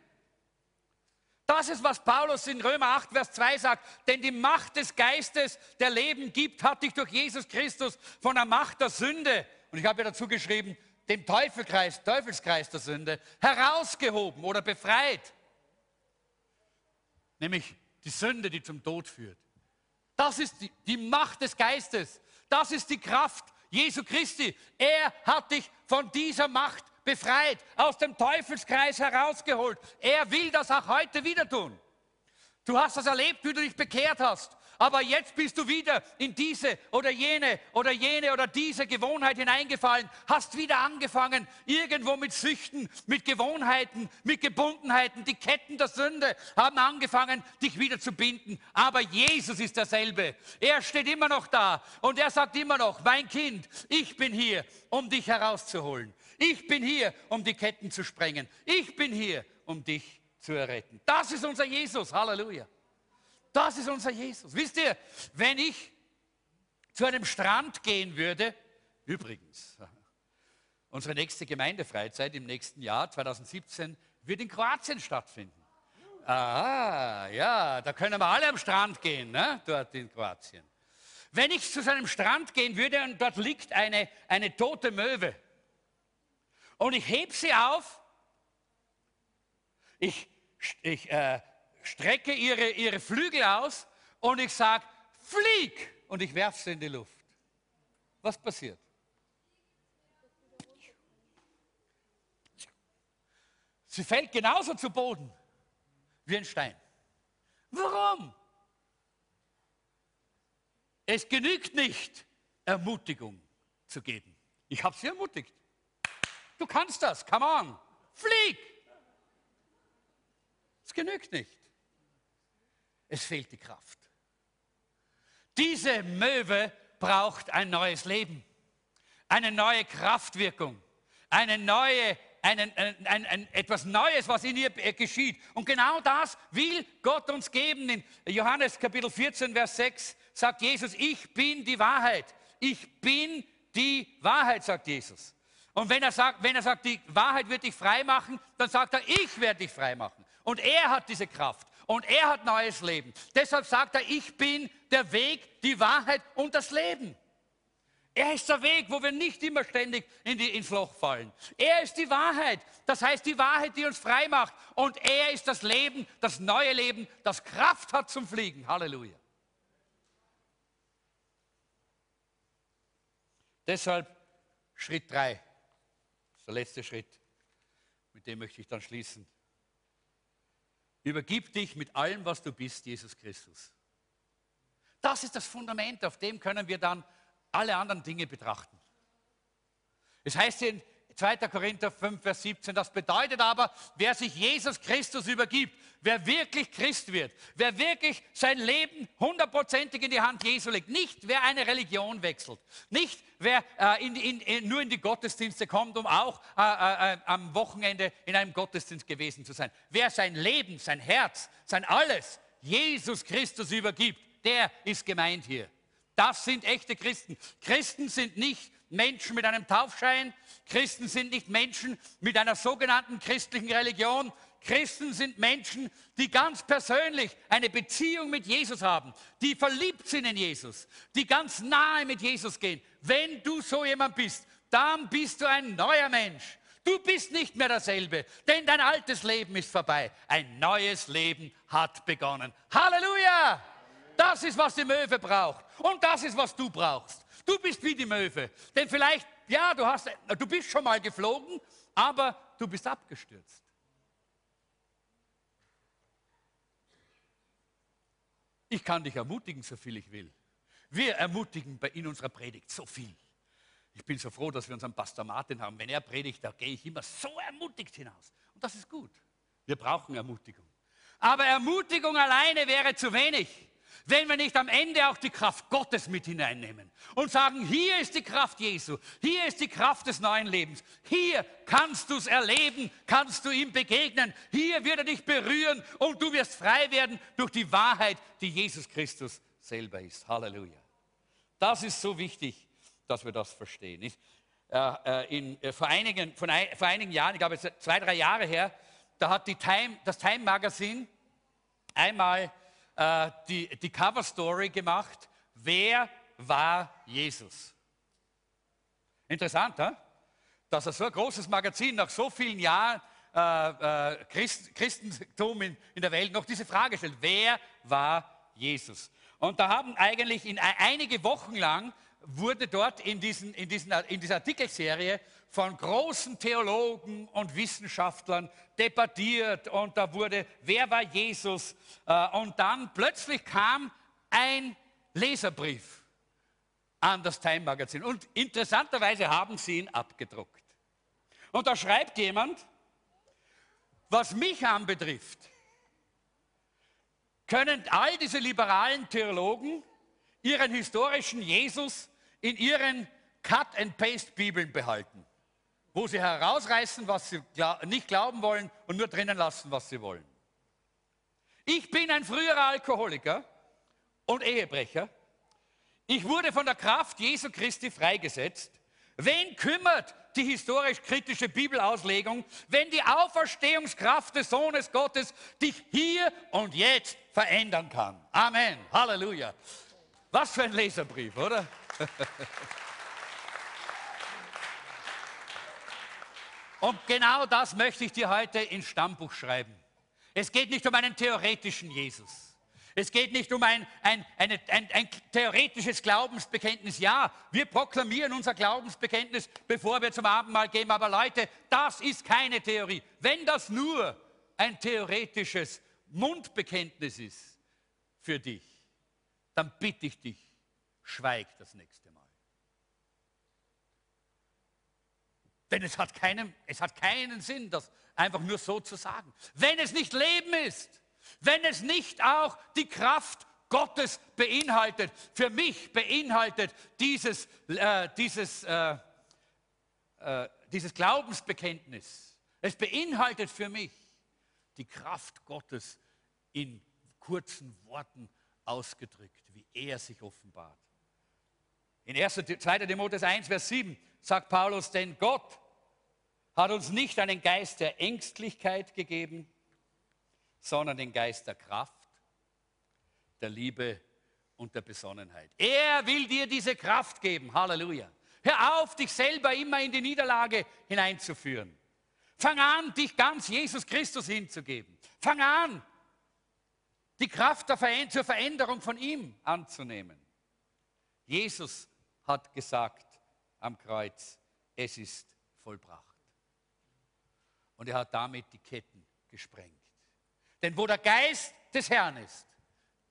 Das ist, was Paulus in Römer 8, Vers 2 sagt. Denn die Macht des Geistes, der Leben gibt, hat dich durch Jesus Christus von der Macht der Sünde, und ich habe ja dazu geschrieben, dem Teufelkreis, Teufelskreis der Sünde, herausgehoben oder befreit. Nämlich die Sünde, die zum Tod führt. Das ist die, die Macht des Geistes. Das ist die Kraft Jesu Christi. Er hat dich von dieser Macht befreit, aus dem Teufelskreis herausgeholt. Er will das auch heute wieder tun. Du hast das erlebt, wie du dich bekehrt hast. Aber jetzt bist du wieder in diese oder jene oder jene oder diese Gewohnheit hineingefallen, hast wieder angefangen, irgendwo mit Süchten, mit Gewohnheiten, mit Gebundenheiten. Die Ketten der Sünde haben angefangen, dich wieder zu binden. Aber Jesus ist derselbe. Er steht immer noch da und er sagt immer noch, mein Kind, ich bin hier, um dich herauszuholen. Ich bin hier, um die Ketten zu sprengen. Ich bin hier, um dich zu erretten. Das ist unser Jesus. Halleluja. Das ist unser Jesus. Wisst ihr, wenn ich zu einem Strand gehen würde, übrigens, [laughs] unsere nächste Gemeindefreizeit im nächsten Jahr, 2017, wird in Kroatien stattfinden. Ah, ja, da können wir alle am Strand gehen, ne? dort in Kroatien. Wenn ich zu seinem Strand gehen würde und dort liegt eine, eine tote Möwe und ich heb sie auf, ich, ich äh, strecke ihre, ihre Flügel aus und ich sage, flieg! Und ich werfe sie in die Luft. Was passiert? Sie fällt genauso zu Boden wie ein Stein. Warum? Es genügt nicht, Ermutigung zu geben. Ich habe sie ermutigt. Du kannst das, come on, flieg! Es genügt nicht. Es fehlt die Kraft. Diese Möwe braucht ein neues Leben, eine neue Kraftwirkung, eine neue, einen, ein, ein, ein, etwas Neues, was in ihr geschieht. Und genau das will Gott uns geben. In Johannes Kapitel 14, Vers 6 sagt Jesus, ich bin die Wahrheit, ich bin die Wahrheit, sagt Jesus. Und wenn er sagt, wenn er sagt, die Wahrheit wird dich frei machen, dann sagt er, ich werde dich frei machen. Und er hat diese Kraft und er hat neues Leben. Deshalb sagt er, ich bin der Weg, die Wahrheit und das Leben. Er ist der Weg, wo wir nicht immer ständig in die, ins Loch fallen. Er ist die Wahrheit. Das heißt, die Wahrheit, die uns frei macht. Und er ist das Leben, das neue Leben, das Kraft hat zum Fliegen. Halleluja. Deshalb Schritt 3, der letzte Schritt, mit dem möchte ich dann schließen. Übergib dich mit allem, was du bist, Jesus Christus. Das ist das Fundament, auf dem können wir dann alle anderen Dinge betrachten. Es heißt in 2. Korinther 5, Vers 17, das bedeutet aber, wer sich Jesus Christus übergibt, wer wirklich Christ wird, wer wirklich sein Leben hundertprozentig in die Hand Jesu legt, nicht wer eine Religion wechselt, nicht wer äh, in, in, in, nur in die Gottesdienste kommt, um auch äh, äh, äh, am Wochenende in einem Gottesdienst gewesen zu sein, wer sein Leben, sein Herz, sein Alles Jesus Christus übergibt, der ist gemeint hier. Das sind echte Christen. Christen sind nicht Menschen mit einem Taufschein. Christen sind nicht Menschen mit einer sogenannten christlichen Religion. Christen sind Menschen, die ganz persönlich eine Beziehung mit Jesus haben, die verliebt sind in Jesus, die ganz nahe mit Jesus gehen. Wenn du so jemand bist, dann bist du ein neuer Mensch. Du bist nicht mehr derselbe, denn dein altes Leben ist vorbei. Ein neues Leben hat begonnen. Halleluja! Das ist, was die Möwe braucht. Und das ist, was du brauchst. Du bist wie die Möwe. Denn vielleicht, ja, du, hast, du bist schon mal geflogen, aber du bist abgestürzt. Ich kann dich ermutigen, so viel ich will. Wir ermutigen in unserer Predigt so viel. Ich bin so froh, dass wir unseren Pastor Martin haben. Wenn er predigt, da gehe ich immer so ermutigt hinaus. Und das ist gut. Wir brauchen Ermutigung. Aber Ermutigung alleine wäre zu wenig wenn wir nicht am Ende auch die Kraft Gottes mit hineinnehmen und sagen, hier ist die Kraft Jesu, hier ist die Kraft des neuen Lebens, hier kannst du es erleben, kannst du ihm begegnen, hier wird er dich berühren und du wirst frei werden durch die Wahrheit, die Jesus Christus selber ist. Halleluja. Das ist so wichtig, dass wir das verstehen. Ich, äh, äh in, äh, vor, einigen, von ein, vor einigen Jahren, ich glaube zwei, drei Jahre her, da hat Time, das Time Magazine einmal äh, die, die Cover-Story gemacht, wer war Jesus? Interessant, he? dass er so ein großes Magazin nach so vielen Jahren äh, äh, Christ, Christentum in, in, der Welt noch diese Frage stellt, wer war Jesus? Und da haben eigentlich in einige Wochen lang wurde dort in, diesen, in, diesen, in dieser Artikelserie von großen Theologen und Wissenschaftlern debattiert und da wurde, wer war Jesus? Äh, und dann plötzlich kam ein Leserbrief an das Time Magazin und interessanterweise haben sie ihn abgedruckt. Und da schreibt jemand, was mich anbetrifft, können all diese liberalen Theologen ihren historischen Jesus in ihren Cut-and-Paste-Bibeln behalten, wo sie herausreißen, was sie nicht glauben wollen und nur drinnen lassen, was sie wollen. Ich bin ein früherer Alkoholiker und Ehebrecher. Ich wurde von der Kraft Jesu Christi freigesetzt. Wen kümmert die historisch-kritische Bibelauslegung, wenn die Auferstehungskraft des Sohnes Gottes dich hier und jetzt verändern kann? Amen. Halleluja. Was für ein Leserbrief, oder? [laughs] Und genau das möchte ich dir heute ins Stammbuch schreiben. Es geht nicht um einen theoretischen Jesus. Es geht nicht um ein, ein, eine, ein, ein, theoretisches Glaubensbekenntnis. Ja, wir proklamieren unser Glaubensbekenntnis, bevor wir zum Abendmahl gehen. Aber Leute, das ist keine Theorie. Wenn das nur ein theoretisches Mundbekenntnis ist für dich, dann bitte ich dich, schweig das nächste Mal. Denn es hat, keinen, es hat keinen Sinn, das einfach nur so zu sagen. Wenn es nicht Leben ist, wenn es nicht auch die Kraft Gottes beinhaltet, für mich beinhaltet dieses, äh, dieses, äh, äh, dieses Glaubensbekenntnis, es beinhaltet für mich die Kraft Gottes in kurzen Worten ausgedrückt, er sich offenbart. In 1. 2. Timotheus 1, Vers 7 sagt Paulus, denn Gott hat uns nicht einen Geist der Ängstlichkeit gegeben, sondern den Geist der Kraft, der Liebe und der Besonnenheit. Er will dir diese Kraft geben. Halleluja. Hör auf, dich selber immer in die Niederlage hineinzuführen. Fang an, dich ganz Jesus Christus hinzugeben. Fang an, die Kraft der zur Veränderung von ihm anzunehmen. Jesus hat gesagt am Kreuz, es ist vollbracht. Und er hat damit die Ketten gesprengt. Denn wo der Geist des Herrn ist,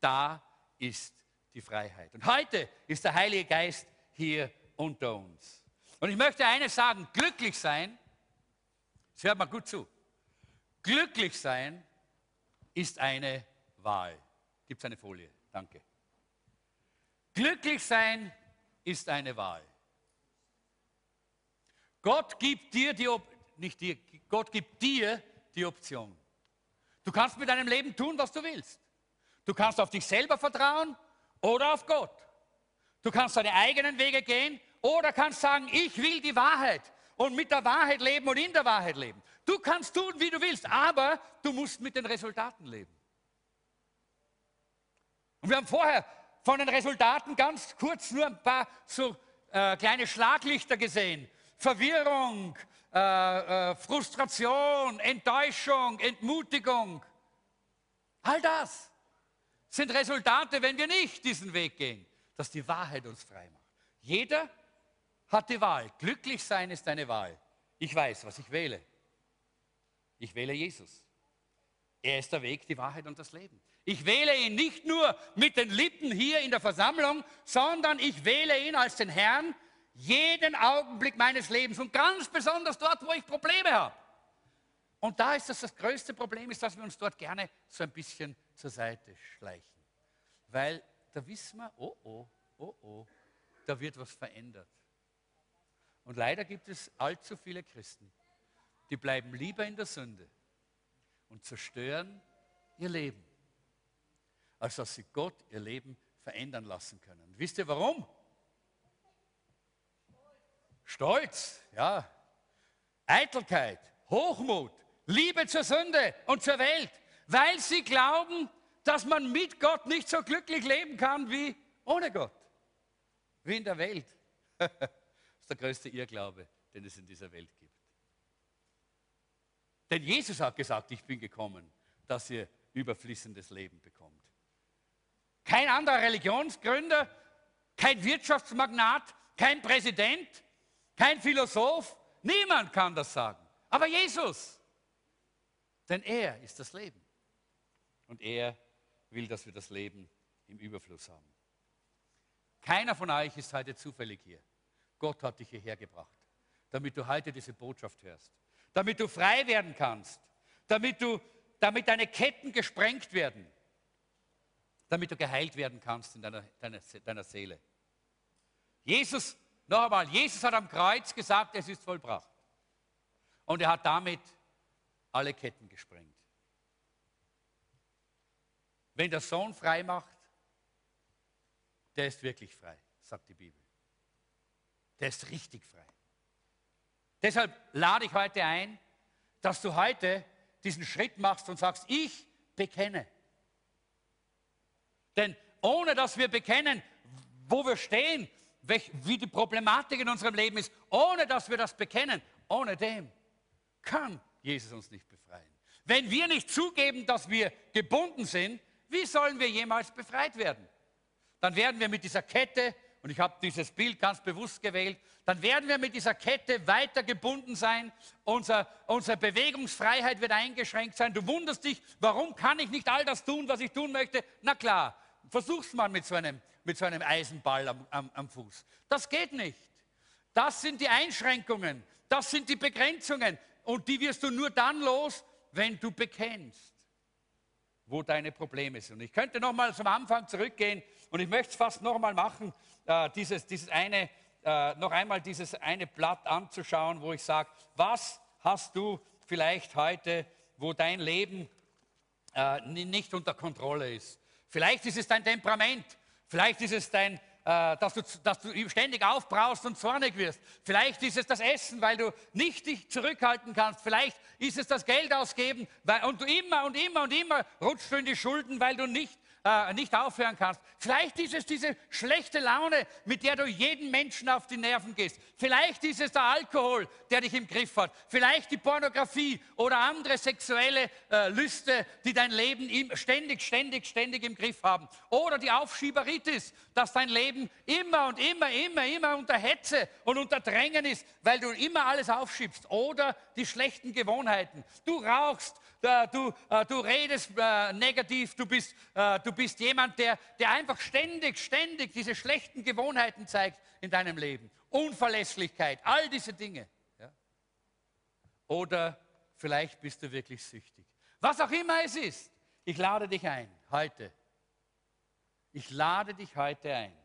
da ist die Freiheit. Und heute ist der Heilige Geist hier unter uns. Und ich möchte eines sagen, glücklich sein, das hört mal gut zu, glücklich sein ist eine Wahl. Gibt es eine Folie? Danke. Glücklich sein ist eine Wahl. Gott gibt dir die, Op nicht dir, Gott gibt dir die Option. Du kannst mit deinem Leben tun, was du willst. Du kannst auf dich selber vertrauen oder auf Gott. Du kannst deine eigenen Wege gehen oder kannst sagen, ich will die Wahrheit und mit der Wahrheit leben und in der Wahrheit leben. Du kannst tun, wie du willst, aber du musst mit den Resultaten leben. Und wir haben vorher von den Resultaten ganz kurz nur ein paar so äh, kleine Schlaglichter gesehen. Verwirrung, äh, äh, Frustration, Enttäuschung, Entmutigung. All das sind Resultate, wenn wir nicht diesen Weg gehen, dass die Wahrheit uns frei macht. Jeder hat die Wahl. Glücklich sein ist eine Wahl. Ich weiß, was ich wähle. Ich wähle Jesus. Er ist der Weg, die Wahrheit und das Leben. Ich wähle ihn nicht nur mit den Lippen hier in der Versammlung, sondern ich wähle ihn als den Herrn jeden Augenblick meines Lebens und ganz besonders dort, wo ich Probleme habe. Und da ist das das größte Problem, ist, dass wir uns dort gerne so ein bisschen zur Seite schleichen. Weil da wissen wir, oh oh, oh oh, da wird was verändert. Und leider gibt es allzu viele Christen, die bleiben lieber in der Sünde und zerstören ihr Leben, als dass sie Gott ihr Leben verändern lassen können. Wisst ihr warum? Stolz, ja, Eitelkeit, Hochmut, Liebe zur Sünde und zur Welt, weil sie glauben, dass man mit Gott nicht so glücklich leben kann wie ohne Gott, wie in der Welt. [laughs] das ist der größte Irrglaube, den es in dieser Welt gibt. Denn Jesus hat gesagt, ich bin gekommen, dass ihr überfließendes Leben bekommt. Kein anderer Religionsgründer, kein Wirtschaftsmagnat, kein Präsident, kein Philosoph, niemand kann das sagen. Aber Jesus, denn er ist das Leben. Und er will, dass wir das Leben im Überfluss haben. Keiner von euch ist heute zufällig hier. Gott hat dich hierher gebracht, damit du heute diese Botschaft hörst, damit du frei werden kannst, damit, du, damit deine Ketten gesprengt werden, damit du geheilt werden kannst in deiner, deiner, deiner Seele. Jesus, noch einmal, Jesus hat am Kreuz gesagt, es ist vollbracht. Und er hat damit alle Ketten gesprengt. Wenn der Sohn frei macht, der ist wirklich frei, sagt die Bibel. Der ist richtig frei. Deshalb lade ich heute ein, dass du heute diesen Schritt machst und sagst, ich bekenne. Denn ohne dass wir bekennen, wo wir stehen, wie die Problematik in unserem Leben ist, ohne dass wir das bekennen, ohne dem kann Jesus uns nicht befreien. Wenn wir nicht zugeben, dass wir gebunden sind, wie sollen wir jemals befreit werden? Dann werden wir mit dieser Kette, und ich habe dieses Bild ganz bewusst gewählt, dann werden wir mit dieser Kette weiter gebunden sein. Unser, unsere Bewegungsfreiheit wird eingeschränkt sein. Du wunderst dich, warum kann ich nicht all das tun, was ich tun möchte? Na klar, versuch's mal mit so einem, mit so einem Eisenball am, am, am Fuß. Das geht nicht. Das sind die Einschränkungen, das sind die Begrenzungen. Und die wirst du nur dann los, wenn du bekennst, wo deine Probleme sind. Und ich könnte noch mal zum Anfang zurückgehen und ich möchte es fast noch mal machen, äh, dieses, dieses eine, äh, noch einmal dieses eine Blatt anzuschauen, wo ich sage, was hast du vielleicht heute, wo dein Leben äh, nicht unter Kontrolle ist. Vielleicht ist es dein Temperament, vielleicht ist es dein, äh, dass, du, dass du ständig aufbraust und zornig wirst. Vielleicht ist es das Essen, weil du nicht dich zurückhalten kannst. Vielleicht ist es das Geld ausgeben weil, und du immer und immer und immer rutschst du in die Schulden, weil du nicht äh, nicht aufhören kannst. Vielleicht ist es diese schlechte Laune, mit der du jeden Menschen auf die Nerven gehst. Vielleicht ist es der Alkohol, der dich im Griff hat. Vielleicht die Pornografie oder andere sexuelle äh, Lüste, die dein Leben ständig, ständig, ständig im Griff haben. Oder die Aufschieberitis, dass dein Leben immer und immer, immer, immer unter Hetze und unter Drängen ist, weil du immer alles aufschiebst. Oder die schlechten Gewohnheiten. Du rauchst, äh, du, äh, du redest äh, negativ, du bist, du bist jemand, der, der einfach ständig, ständig diese schlechten Gewohnheiten zeigt in deinem Leben. Unverlässlichkeit, all diese Dinge. Ja? Oder vielleicht bist du wirklich süchtig. Was auch immer es ist, ich lade dich ein, heute. Ich lade dich heute ein,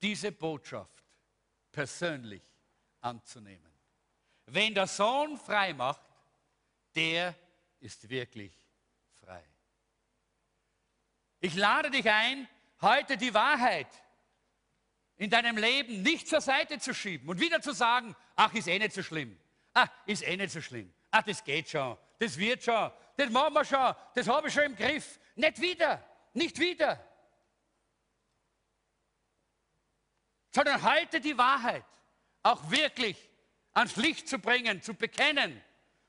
diese Botschaft persönlich anzunehmen. Wenn der Sohn frei macht, der ist wirklich. Ich lade dich ein, heute die Wahrheit in deinem Leben nicht zur Seite zu schieben und wieder zu sagen, ach, ist eh nicht so schlimm. Ach, ist eh nicht so schlimm. Ach, das geht schon. Das wird schon. Das machen wir schon. Das habe ich schon im Griff. Nicht wieder. Nicht wieder. Sondern heute die Wahrheit auch wirklich ans Licht zu bringen, zu bekennen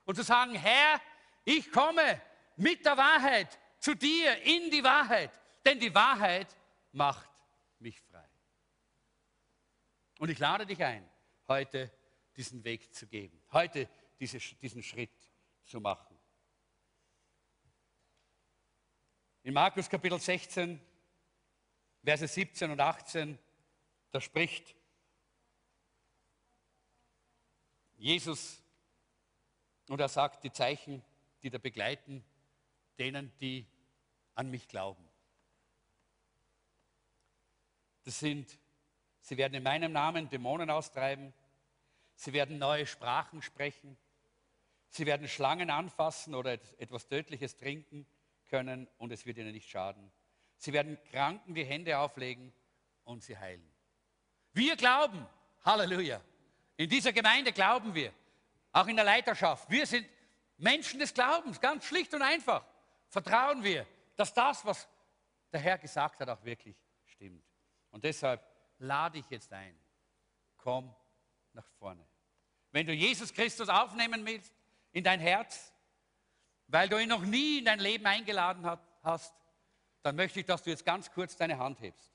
und zu sagen, Herr, ich komme mit der Wahrheit zu dir in die Wahrheit, denn die Wahrheit macht mich frei. Und ich lade dich ein, heute diesen Weg zu geben, heute diese, diesen Schritt zu machen. In Markus Kapitel 16, Verse 17 und 18, da spricht Jesus und er sagt, die Zeichen, die da begleiten, denen, die an mich glauben. Das sind, sie werden in meinem Namen Dämonen austreiben, sie werden neue Sprachen sprechen, sie werden Schlangen anfassen oder etwas Tödliches trinken können und es wird ihnen nicht schaden. Sie werden Kranken die Hände auflegen und sie heilen. Wir glauben, Halleluja. In dieser Gemeinde glauben wir auch in der Leiterschaft. Wir sind Menschen des Glaubens, ganz schlicht und einfach. Vertrauen wir, dass das, was der Herr gesagt hat, auch wirklich stimmt. Und deshalb lade ich jetzt ein, komm nach vorne. Wenn du Jesus Christus aufnehmen willst in dein Herz, weil du ihn noch nie in dein Leben eingeladen hast, dann möchte ich, dass du jetzt ganz kurz deine Hand hebst.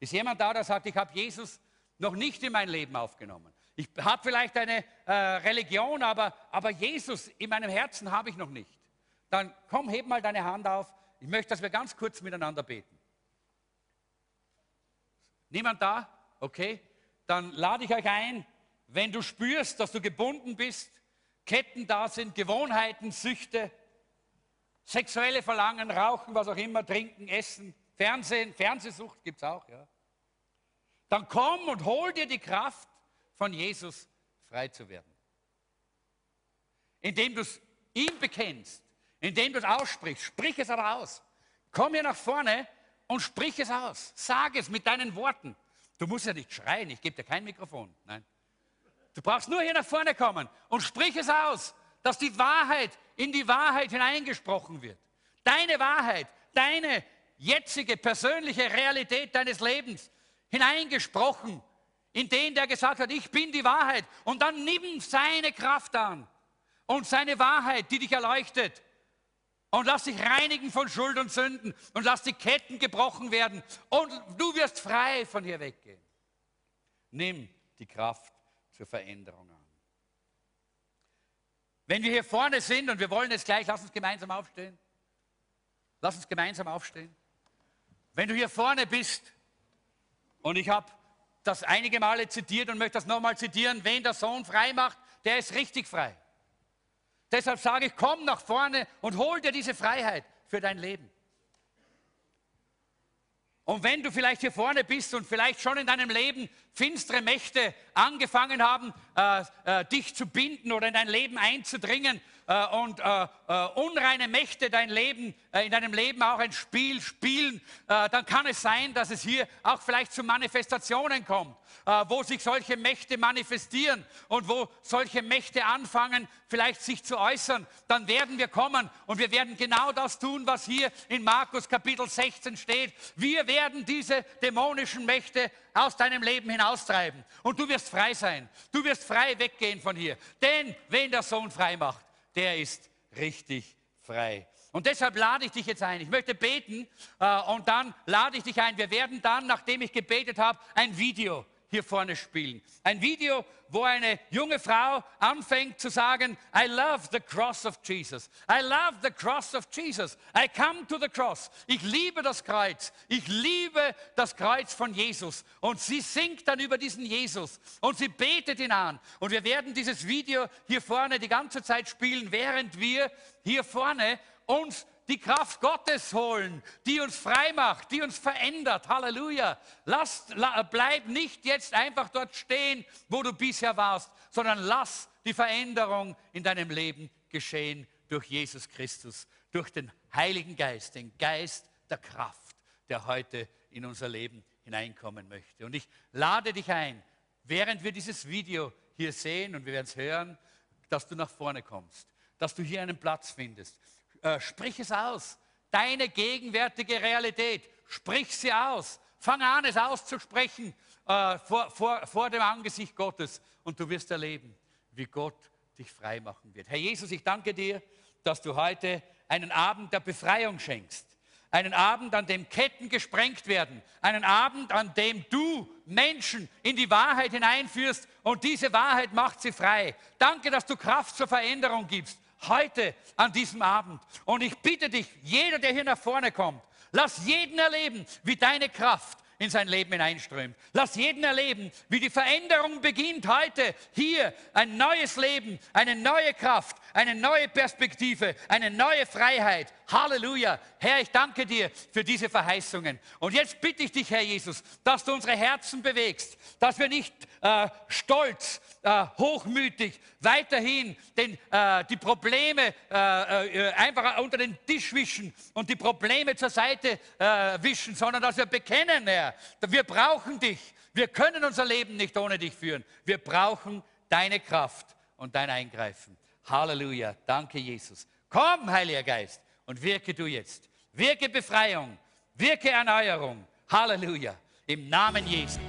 Ist jemand da, der sagt, ich habe Jesus noch nicht in mein Leben aufgenommen? Ich habe vielleicht eine äh, Religion, aber, aber Jesus in meinem Herzen habe ich noch nicht. Dann komm, heb mal deine Hand auf. Ich möchte, dass wir ganz kurz miteinander beten. Niemand da? Okay. Dann lade ich euch ein, wenn du spürst, dass du gebunden bist, Ketten da sind, Gewohnheiten, Süchte, sexuelle Verlangen, Rauchen, was auch immer, Trinken, Essen, Fernsehen, Fernsehsucht gibt es auch, ja. Dann komm und hol dir die Kraft, von Jesus frei zu werden. Indem du es ihm bekennst, indem du es aussprichst, sprich es aber aus. Komm hier nach vorne und sprich es aus. Sag es mit deinen Worten. Du musst ja nicht schreien, ich gebe dir kein Mikrofon. Nein. Du brauchst nur hier nach vorne kommen und sprich es aus, dass die Wahrheit in die Wahrheit hineingesprochen wird. Deine Wahrheit, deine jetzige persönliche Realität deines Lebens hineingesprochen in den, der gesagt hat, ich bin die Wahrheit. Und dann nimm seine Kraft an und seine Wahrheit, die dich erleuchtet. Und lass dich reinigen von Schuld und Sünden und lass die Ketten gebrochen werden. Und du wirst frei von hier weggehen. Nimm die Kraft zur Veränderung an. Wenn wir hier vorne sind und wir wollen jetzt gleich, lass uns gemeinsam aufstehen. Lass uns gemeinsam aufstehen. Wenn du hier vorne bist und ich habe das einige Male zitiert und möchte das nochmal zitieren. Wen der Sohn frei macht, der ist richtig frei. Deshalb sage ich, komm nach vorne und hol dir diese Freiheit für dein Leben. Und wenn du vielleicht hier vorne bist und vielleicht schon in deinem Leben finstere Mächte angefangen haben, äh, äh, dich zu binden oder in dein Leben einzudringen äh, und äh, äh, unreine Mächte dein Leben, äh, in deinem Leben auch ein Spiel spielen, dann kann es sein, dass es hier auch vielleicht zu Manifestationen kommt, wo sich solche Mächte manifestieren und wo solche Mächte anfangen, vielleicht sich zu äußern. Dann werden wir kommen und wir werden genau das tun, was hier in Markus Kapitel 16 steht. Wir werden diese dämonischen Mächte aus deinem Leben hinaustreiben und du wirst frei sein. Du wirst frei weggehen von hier. Denn wen der Sohn frei macht, der ist richtig frei. Und deshalb lade ich dich jetzt ein. Ich möchte beten äh, und dann lade ich dich ein. Wir werden dann, nachdem ich gebetet habe, ein Video hier vorne spielen. Ein Video, wo eine junge Frau anfängt zu sagen, I love the cross of Jesus. I love the cross of Jesus. I come to the cross. Ich liebe das Kreuz. Ich liebe das Kreuz von Jesus. Und sie singt dann über diesen Jesus und sie betet ihn an. Und wir werden dieses Video hier vorne die ganze Zeit spielen, während wir hier vorne uns die Kraft Gottes holen, die uns frei macht, die uns verändert. Halleluja. Lass, la, bleib nicht jetzt einfach dort stehen, wo du bisher warst, sondern lass die Veränderung in deinem Leben geschehen durch Jesus Christus, durch den Heiligen Geist, den Geist der Kraft, der heute in unser Leben hineinkommen möchte. Und ich lade dich ein, während wir dieses Video hier sehen und wir werden es hören, dass du nach vorne kommst, dass du hier einen Platz findest äh, sprich es aus. Deine gegenwärtige Realität, sprich sie aus. Fang an, es auszusprechen äh, vor, vor, vor dem Angesicht Gottes und du wirst erleben, wie Gott dich frei machen wird. Herr Jesus, ich danke dir, dass du heute einen Abend der Befreiung schenkst. Einen Abend, an dem Ketten gesprengt werden. Einen Abend, an dem du Menschen in die Wahrheit hineinführst und diese Wahrheit macht sie frei. Danke, dass du Kraft zur Veränderung gibst heute an diesem Abend. Und ich bitte dich, jeder, der hier nach vorne kommt, lass jeden erleben, wie deine Kraft in sein Leben hineinströmt. Lass jeden erleben, wie die Veränderung beginnt heute hier. Ein neues Leben, eine neue Kraft, eine neue Perspektive, eine neue Freiheit. Halleluja. Herr, ich danke dir für diese Verheißungen. Und jetzt bitte ich dich, Herr Jesus, dass du unsere Herzen bewegst, dass wir nicht äh, stolz, äh, hochmütig weiterhin den, äh, die Probleme äh, äh, einfach unter den Tisch wischen und die Probleme zur Seite äh, wischen, sondern dass wir bekennen, Herr, wir brauchen dich. Wir können unser Leben nicht ohne dich führen. Wir brauchen deine Kraft und dein Eingreifen. Halleluja. Danke, Jesus. Komm, Heiliger Geist, und wirke du jetzt. Wirke Befreiung, wirke Erneuerung. Halleluja. Im Namen Jesu.